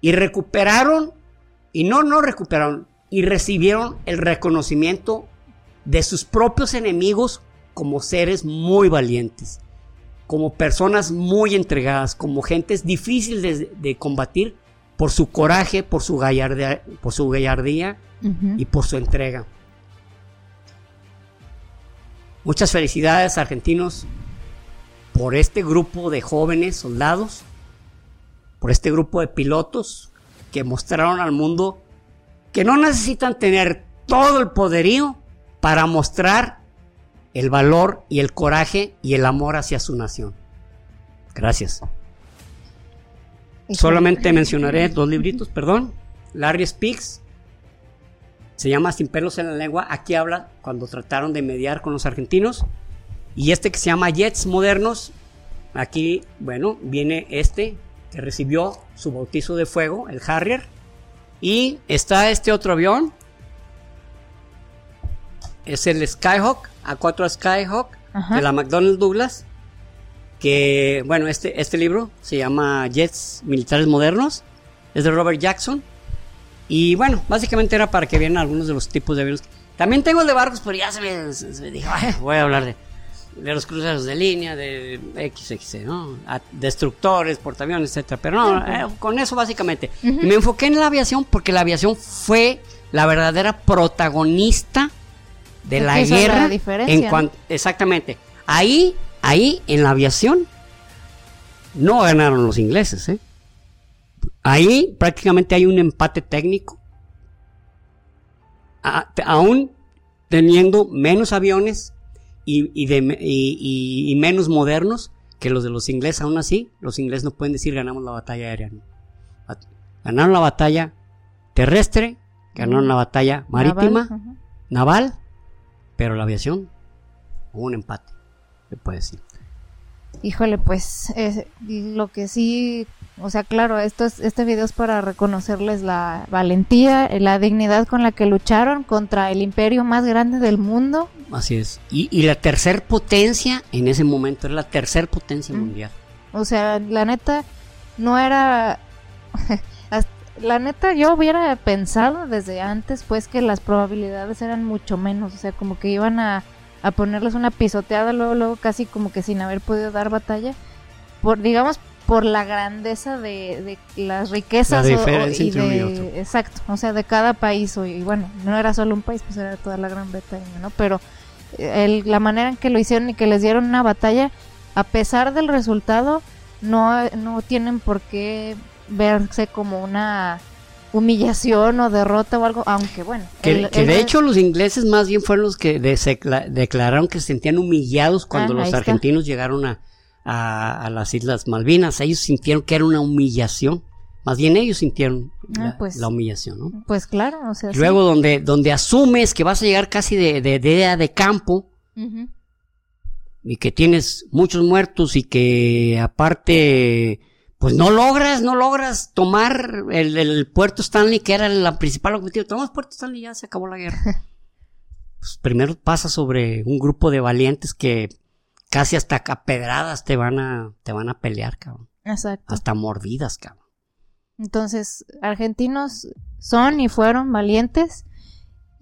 y recuperaron, y no, no recuperaron, y recibieron el reconocimiento de sus propios enemigos como seres muy valientes, como personas muy entregadas, como gentes difíciles de, de combatir por su coraje, por su gallardía, por su gallardía y por su entrega. Muchas felicidades argentinos por este grupo de jóvenes soldados, por este grupo de pilotos que mostraron al mundo que no necesitan tener todo el poderío para mostrar el valor y el coraje y el amor hacia su nación. Gracias. Solamente mencionaré dos libritos, perdón. Larry Speaks. Se llama Sin pelos en la lengua. Aquí habla cuando trataron de mediar con los argentinos. Y este que se llama Jets Modernos. Aquí, bueno, viene este que recibió su bautizo de fuego, el Harrier. Y está este otro avión. Es el Skyhawk, A4 Skyhawk Ajá. de la McDonnell Douglas que bueno, este, este libro se llama Jets Militares Modernos, es de Robert Jackson, y bueno, básicamente era para que vieran algunos de los tipos de aviones. También tengo el de barcos, pero ya se me, se- me dijo, "Ay, voy a hablar de, de los cruceros de línea, de XX, ¿no? A- destructores, portaaviones, etcétera, pero no, eh, con eso básicamente. Y me enfoqué en la aviación porque la aviación fue la verdadera protagonista de la es guerra exactamente. Ahí ahí en la aviación no ganaron los ingleses ¿eh? ahí prácticamente hay un empate técnico. A- aún teniendo menos aviones y, y de me- y- y- y menos modernos que los de los ingleses aún así los ingleses no pueden decir ganamos la batalla aérea ganaron la batalla terrestre ganaron la batalla marítima naval, pero la aviación un empate, se puede decir. Híjole, pues es- lo que sí, o sea, claro, esto es, este video es para reconocerles la valentía, la dignidad con la que lucharon contra el imperio más grande del mundo. Así es. Y, y la tercer potencia en ese momento era la tercer potencia Mm. mundial. O sea, la neta, no era... La neta, yo hubiera pensado desde antes, pues, que las probabilidades eran mucho menos. O sea, como que iban a, a ponerles una pisoteada luego, luego, casi como que sin haber podido dar batalla. Por, digamos, por la grandeza de, de las riquezas La o- o- diferencia y de- exacto, o sea, de cada país o- y bueno, no era solo un país, pues era toda la Gran Bretaña, ¿no? Pero eh, el- la manera en que lo hicieron y que les dieron una batalla, a pesar del resultado, no, no tienen por qué verse como una humillación o derrota o algo, aunque bueno. Que, el- que el- de hecho los ingleses más bien fueron los que declararon que se sentían humillados cuando Ah, los está. argentinos llegaron a, a- a las Islas Malvinas. Ellos sintieron que era una humillación. Más bien ellos sintieron Ah, la, pues. la humillación, ¿no? Pues claro, o sea, sí. Luego donde, donde asumes que vas a llegar casi de, de, de, de campo, y que tienes muchos muertos y que aparte pues no logras, no logras tomar el, el puerto Stanley que era la principal objetivo. Tomamos puerto Stanley y ya se acabó la guerra. Pues primero pasa sobre un grupo de valientes que casi hasta a pedradas te van a, te van a pelear, cabrón. Exacto. Hasta mordidas, cabrón. Entonces, argentinos son y fueron valientes.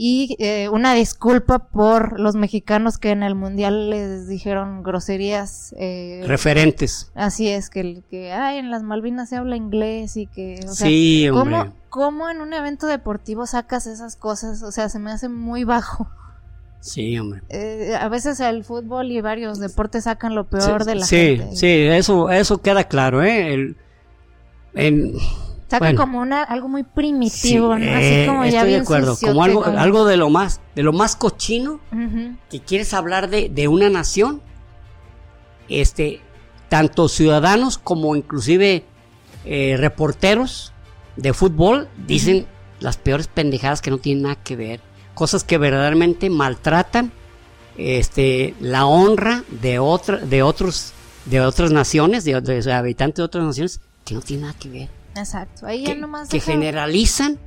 Y eh, una disculpa por los mexicanos que en el mundial les dijeron groserías. eh, Referentes. así es, que, que ay, en las Malvinas se habla inglés y que. O sea, sí, hombre. ¿cómo, ¿Cómo en un evento deportivo sacas esas cosas? O sea, se me hace muy bajo. Sí, hombre. Eh, a veces el fútbol y varios deportes sacan lo peor sí, de la sí, gente. Sí, eso, eso queda claro, ¿eh? El- en- Saca como una, algo muy primitivo, ¿no? Así eh, como ya estoy bien de acuerdo, como algo, algo de lo más, de lo más cochino, que quieres hablar de, de una nación, este, tanto ciudadanos como inclusive eh, reporteros de fútbol dicen las peores pendejadas que no tienen nada que ver, cosas que verdaderamente maltratan este, la honra de, otra, de, otros, de otras naciones, de, de habitantes de otras naciones, que no tienen nada que ver. Exacto, ahí que, ya nomás. Que generalizan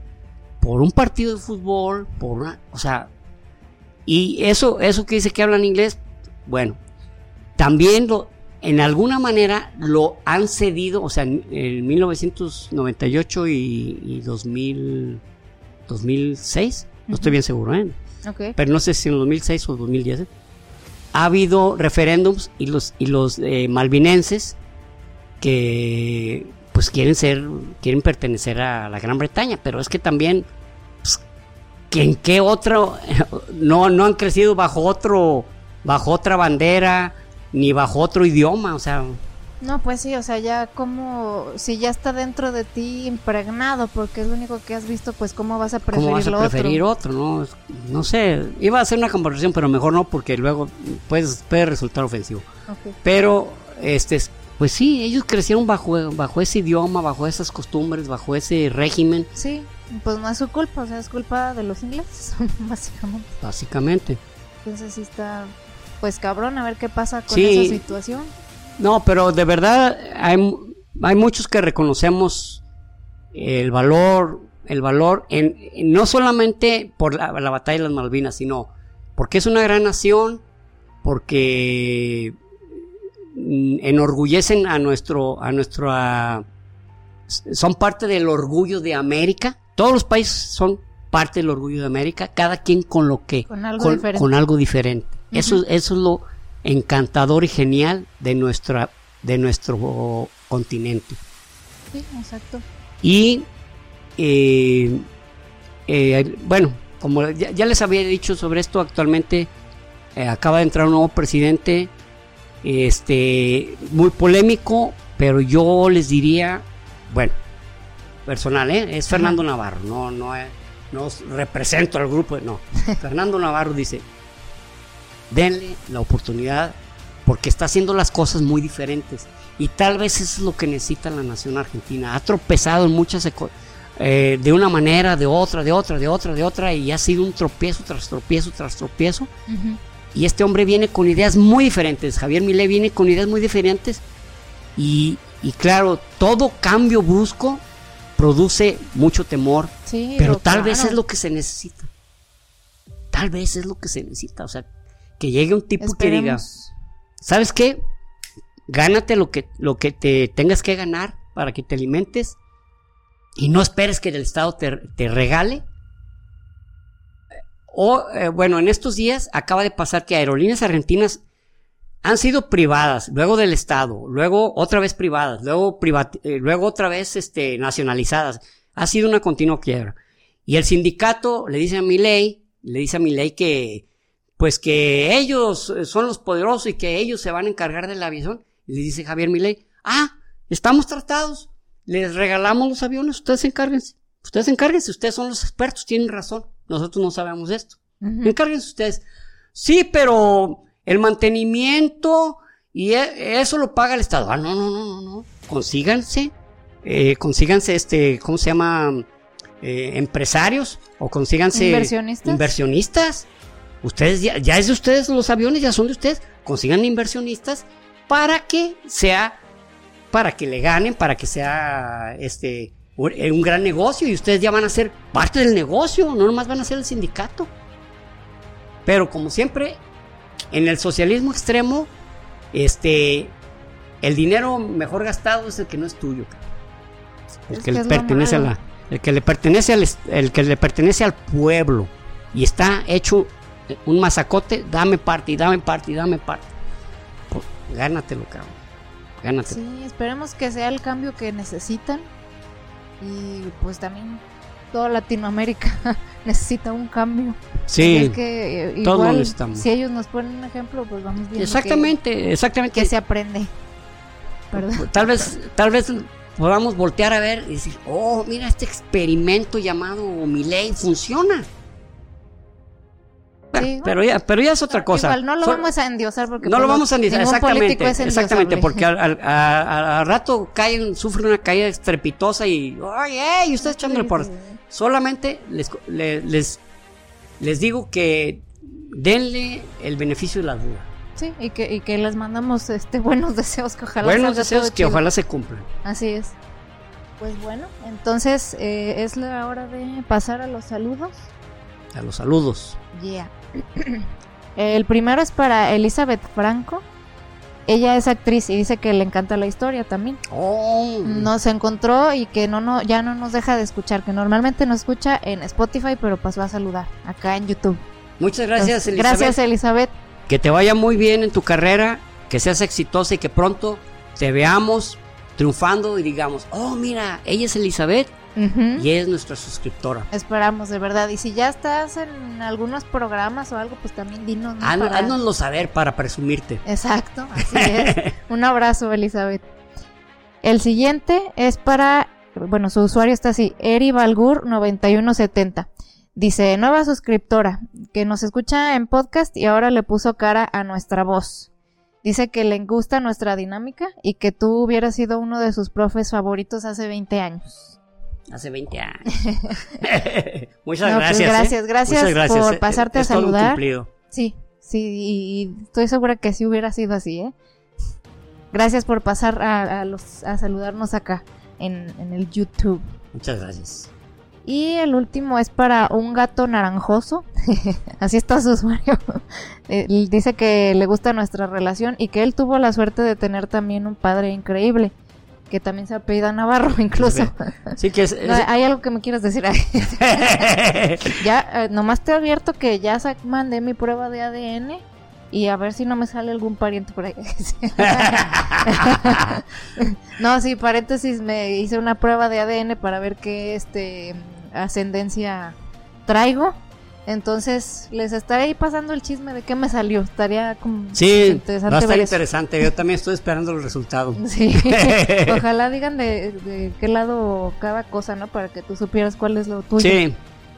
por un partido de fútbol, por una. O sea. Y eso, eso que dice que hablan inglés, bueno, también lo, en alguna manera lo han cedido, o sea, en, 1998 y, y 2000, 2006, no estoy bien seguro, ¿eh? Okay. Pero no sé si en 2006 o 2010 ha habido referéndums y los, y los eh, malvinenses que pues quieren ser, quieren pertenecer a la Gran Bretaña, pero es que también, pues, en qué otro, no, no han crecido bajo otro, bajo otra bandera, ni bajo otro idioma, o sea. No, pues sí, o sea, ya como, si ya está dentro de ti impregnado, porque es lo único que has visto, pues cómo vas a preferir ¿Cómo vas a preferir otro? no? No sé, iba a hacer una conversación, pero mejor no, porque luego puede resultar ofensivo. Okay. Pero, este, pues sí, ellos crecieron bajo, bajo ese idioma, bajo esas costumbres, bajo ese régimen. Sí, pues no es su culpa, o sea, es culpa de los ingleses, básicamente. Básicamente. Entonces sí está, pues cabrón, a ver qué pasa con sí. esa situación. No, pero de verdad hay, hay muchos que reconocemos el valor, el valor, en, en no solamente por la, la batalla de las Malvinas, sino porque es una gran nación, porque enorgullecen a nuestro, a nuestro, a, son parte del orgullo de América. Todos los países son parte del orgullo de América, cada quien con lo que, con algo con, diferente. con algo diferente. Uh -huh. Eso, eso es lo encantador y genial de nuestra, de nuestro continente. Sí, exacto. Y eh, eh, bueno, como ya, ya, les había dicho sobre esto, actualmente eh, acaba de entrar un nuevo presidente este muy polémico, pero yo les diría, bueno, personal, ¿eh? es Fernando. Navarro, no, no, no represento al grupo, no. Fernando Navarro dice, denle la oportunidad porque está haciendo las cosas muy diferentes y tal vez eso es lo que necesita la nación argentina. Ha tropezado en muchas eh, de una manera, de otra, de otra, de otra, de otra y ha sido un tropiezo tras tropiezo tras tropiezo. Uh -huh. Y este hombre viene con ideas muy diferentes. Javier Milei viene con ideas muy diferentes. Y, y claro, todo cambio brusco produce mucho temor. Sí, pero tal claro. vez es lo que se necesita. Tal vez es lo que se necesita. O sea, que llegue un tipo Esperemos. que diga, ¿sabes qué? Gánate lo que, lo que te tengas que ganar para que te alimentes. Y no esperes que el Estado te, te regale o, eh, bueno, en estos días acaba de pasar que aerolíneas argentinas han sido privadas, luego del Estado, luego otra vez privadas, luego, privat eh, luego otra vez este, nacionalizadas. Ha sido una continua quiebra. Y el sindicato le dice a Milei, le dice a Milei que, pues que ellos son los poderosos y que ellos se van a encargar de la. Y le dice Javier Milei, ah, estamos tratados, les regalamos los aviones, ustedes encárguense. Ustedes encárguense, ustedes son los expertos, tienen razón. Nosotros no sabemos esto. Uh -huh. Encárguense ustedes. Sí, pero el mantenimiento y e eso lo paga el Estado. Ah, no, no, no, no, no. Consíganse, eh, consíganse este, ¿cómo se llama? Eh, empresarios o consíganse inversionistas. inversionistas. Ustedes ya, ya es de ustedes los aviones, ya son de ustedes. Consigan inversionistas para que sea, para que le ganen, para que sea este un gran negocio y ustedes ya van a ser parte del negocio, no nomás van a ser el sindicato. Pero como siempre, en el socialismo extremo, este, el dinero mejor gastado es el que no es tuyo, el es que, que le pertenece a la, el que le pertenece al, el que le pertenece al pueblo y está hecho un masacote, dame parte y dame parte y dame parte. Pues, gánatelo, cabrón. Gánatelo. Sí, esperemos que sea el cambio que necesitan y pues también toda Latinoamérica necesita un cambio. Sí, es que, eh, todos igual, necesitamos. Si ellos nos ponen un ejemplo, pues vamos viendo Exactamente, que, exactamente. que se aprende. ¿verdad? Tal vez, tal vez podamos voltear a ver y decir, oh, mira, este experimento llamado Miley funciona. Sí, pero ya, pero ya es otra cosa. Igual no lo vamos a endiosar porque no lo pues, vamos a ningún exactamente. es Exactamente, porque al, al- a- a- al rato caen, sufren una caída estrepitosa y, ¡ay, ey! Ustedes echándole por. Solamente les, le- les, les digo que denle el beneficio de la duda. Sí, y que, y que les mandamos este buenos deseos que ojalá Buenos deseos que chido. ojalá se cumplan. Así es. Pues bueno, entonces eh, es la hora de pasar a los saludos. A los saludos. Yeah. El primero es para Elizabeth Franco. Ella es actriz y dice que le encanta la historia también. Oh, Nos encontró y que no, no ya no nos deja de escuchar, que normalmente nos escucha en Spotify, pero pasó a saludar acá en YouTube. Muchas gracias, Entonces, Elizabeth. Gracias, Elizabeth. Que te vaya muy bien en tu carrera, que seas exitosa y que pronto te veamos triunfando y digamos, oh, mira, ella es Elizabeth Y es nuestra suscriptora. Esperamos, de verdad. Y si ya estás en algunos programas o algo, pues también dinos. ¿no? Háznos- Para- saber para presumirte. Exacto, así es. Un abrazo, Elizabeth. El siguiente es para, bueno, su usuario está así, Eri Balgur 9170. Dice, nueva suscriptora, que nos escucha en podcast y ahora le puso cara a nuestra voz. Dice que le gusta nuestra dinámica y que tú hubieras sido uno de sus profes favoritos hace 20 años. Hace 20 años. Muchas No, pues gracias. ¿eh? gracias, gracias Muchas gracias. por eh. pasarte a un saludar. Sí, sí, y, y estoy segura que sí hubiera sido así, ¿eh? Gracias por pasar a, a los, a saludarnos acá en, en el YouTube. Muchas gracias. Y el último es para un gato naranjoso. Así está su usuario. Dice que le gusta nuestra relación y que él tuvo la suerte de tener también un padre increíble. Que también se apellida Navarro, incluso. Sí que es... No, ¿Hay algo que me quieras decir? ya, eh, nomás te advierto que ya mandé mi prueba de ADN y a ver si no me sale algún pariente por ahí. no, sí, paréntesis, me hice una prueba de ADN para ver qué este ascendencia traigo. Entonces, les estaré ahí pasando el chisme de qué me salió. Estaría como sí, interesante va a estar ver eso. interesante. Yo también estoy esperando el resultado. Sí, ojalá digan de, de qué lado cada cosa, ¿no? Para que tú supieras cuál es lo tuyo. Sí.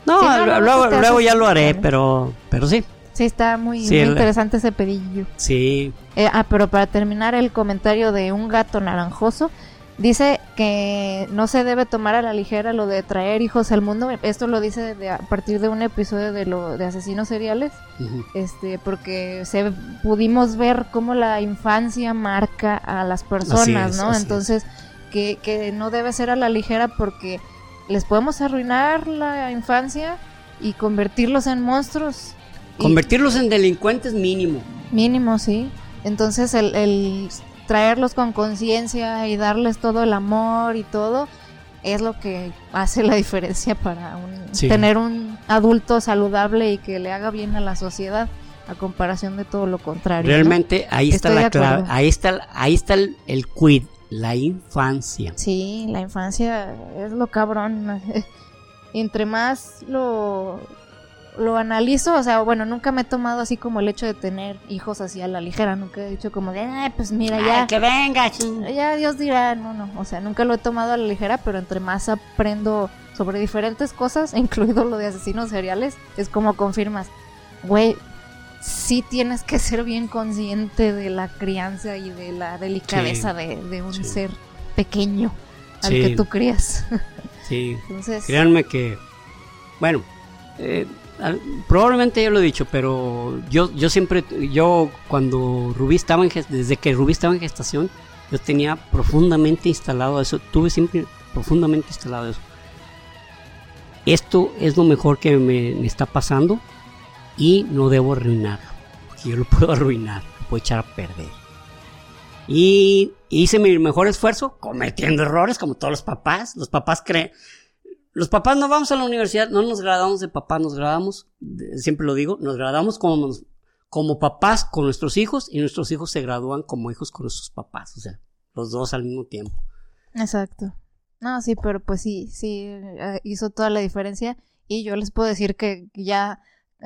No, Sí, no, no, luego, te luego ya lo haré, pero, pero sí. Sí, está muy, Sí, muy el- interesante ese pedillo. Sí. Eh, ah, pero para terminar el comentario de un gato naranjoso, dice que no se debe tomar a la ligera lo de traer hijos al mundo. Esto lo dice de- a partir de un episodio de lo de asesinos seriales, este, porque se pudimos ver cómo la infancia marca a las personas, es, ¿no? Entonces que, que no debe ser a la ligera porque les podemos arruinar la infancia y convertirlos en monstruos. Y- Convertirlos en delincuentes mínimo. Mínimo, sí. Entonces el, el traerlos con conciencia y darles todo el amor y todo es lo que hace la diferencia para un- Sí. tener un adulto saludable y que le haga bien a la sociedad a comparación de todo lo contrario. ¿no? Realmente ahí está Estoy la clave. Ahí está, ahí está el, el quid, la infancia. Sí, la infancia es lo cabrón. Entre más lo, lo analizo, o sea, bueno, nunca me he tomado así como el hecho de tener hijos así a la ligera. Nunca he dicho como de, ay, pues mira, ya. Ay, que venga. ching". Ya Dios dirá, no, no, o sea, nunca lo he tomado a la ligera, pero entre más aprendo sobre diferentes cosas, incluido lo de asesinos seriales, es como confirmas, güey, sí tienes que ser bien consciente de la crianza y de la delicadeza Sí, de, de un sí. ser pequeño al Sí. que tú crías. Sí. Entonces, Créanme que, bueno, eh, probablemente ya lo he dicho, pero yo, yo siempre, yo cuando Rubí estaba en, desde que Rubí estaba en gestación, yo tenía profundamente instalado eso, tuve siempre profundamente instalado eso. Esto es lo mejor que me, está pasando y no debo arruinar, porque yo lo puedo arruinar, lo puedo echar a perder. Y hice mi mejor esfuerzo cometiendo errores como todos los papás. Los papás creen, los papás no vamos a la universidad, no nos graduamos de papás, nos graduamos, siempre lo digo, nos graduamos como, como papás con nuestros hijos y nuestros hijos se gradúan como hijos con nuestros papás, o sea, los dos al mismo tiempo. exacto. No, sí, pero pues sí, sí, eh, hizo toda la diferencia y yo les puedo decir que ya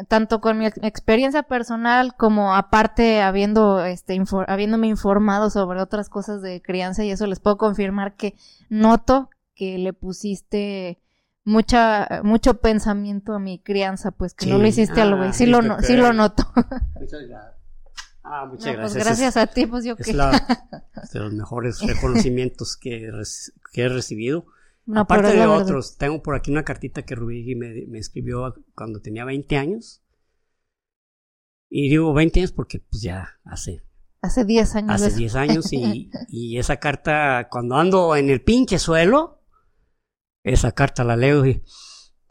tanto con mi ex- experiencia personal como aparte habiendo este infor- habiéndome informado sobre otras cosas de crianza y eso les puedo confirmar que noto que le pusiste mucha mucho pensamiento a mi crianza, pues que no Sí. lo hiciste al Ah, güey. Sí lo ¿viste no- sí lo noto. Muchas gracias. Ah, muchas No, pues gracias. gracias a ti, pues yo Es, que es la- de los mejores reconocimientos que, que he recibido. no, Aparte es de la verdad. otros, tengo por aquí una cartita que Rubí me, me escribió cuando tenía 20 años. Y digo 20 años porque pues ya hace, Hace 10 años. hace eso. 10 años y, y esa carta, cuando ando en el pinche suelo, esa carta la leo y,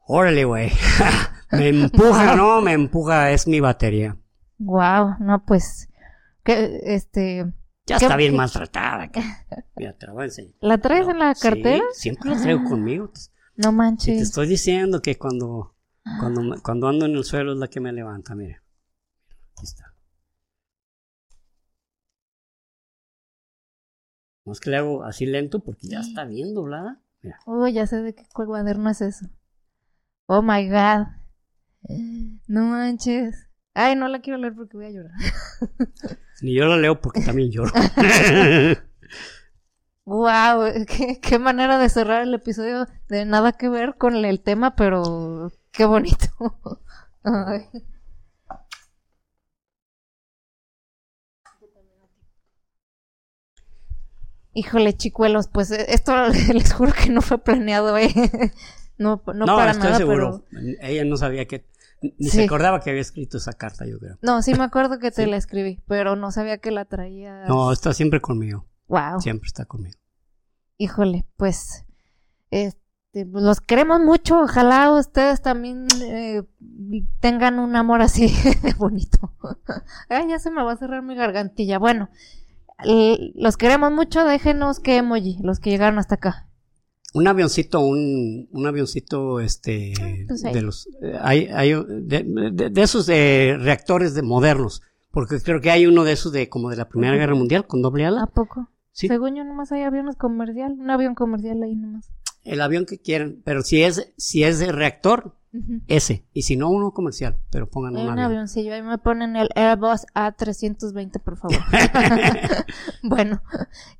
órale, güey, me empuja, ¿no? Me empuja, es mi batería. Wow, no pues que este Ya ¿Qué- está bien maltratada. Mira, te la voy a enseñar. ¿la traes en la Sí, cartera? siempre la traigo conmigo. No Y te manches. estoy diciendo que cuando, cuando, cuando ando en el suelo es la que me levanta, mire. Aquí está. No es que le hago así lento porque ya está bien doblada. Mira. Uy, ya sé de qué cuaderno es eso. Oh my god. No manches. Ay, no la quiero leer porque voy a llorar. Ni yo la leo porque también lloro. Wow, qué, qué manera de cerrar el episodio de nada que ver con el tema, pero qué bonito. Ay. Híjole, chicuelos, pues eh, esto les juro que no fue planeado, eh. No, no, no, para estoy nada, seguro. pero... Ella no sabía que. Ni Sí. se acordaba que había escrito esa carta, yo creo. No, sí me acuerdo que te Sí. la escribí, pero no sabía que la traía. No, está siempre conmigo. Wow. Siempre está conmigo. Híjole, pues este, pues, los queremos mucho. Ojalá ustedes también eh, tengan un amor así bonito. Ay, ya se me va a cerrar mi gargantilla. Bueno, los queremos mucho. Déjenos qué emoji, los que llegaron hasta acá. Un avioncito, un, un avioncito, este, pues ahí. de los, eh, hay, hay, de, de- de esos de reactores de modernos, porque creo que hay uno de esos de como de la Primera. Guerra Mundial con doble ¿A ala. poco? Sí, Según yo nomás hay aviones comercial, un avión comercial ahí nomás. el avión que quieran, pero si es, si es de reactor, Ese, y si no uno comercial, pero pongan un un avión. avioncillo, ahí me ponen el Airbus A320, por favor. bueno,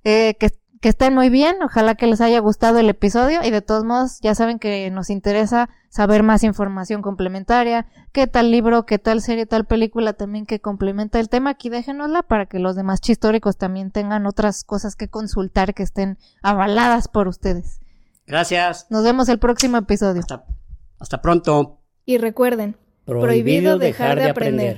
eh, que, que estén muy bien, ojalá que les haya gustado el episodio y de todos modos ya saben que nos interesa saber más información complementaria, qué tal libro, qué tal serie, tal película también que complementa el tema, aquí déjenosla para que los demás chistóricos también tengan otras cosas que consultar que estén avaladas por ustedes. Gracias. Nos vemos el próximo episodio. Hasta, hasta pronto. Y recuerden, Prohibido dejar de aprender.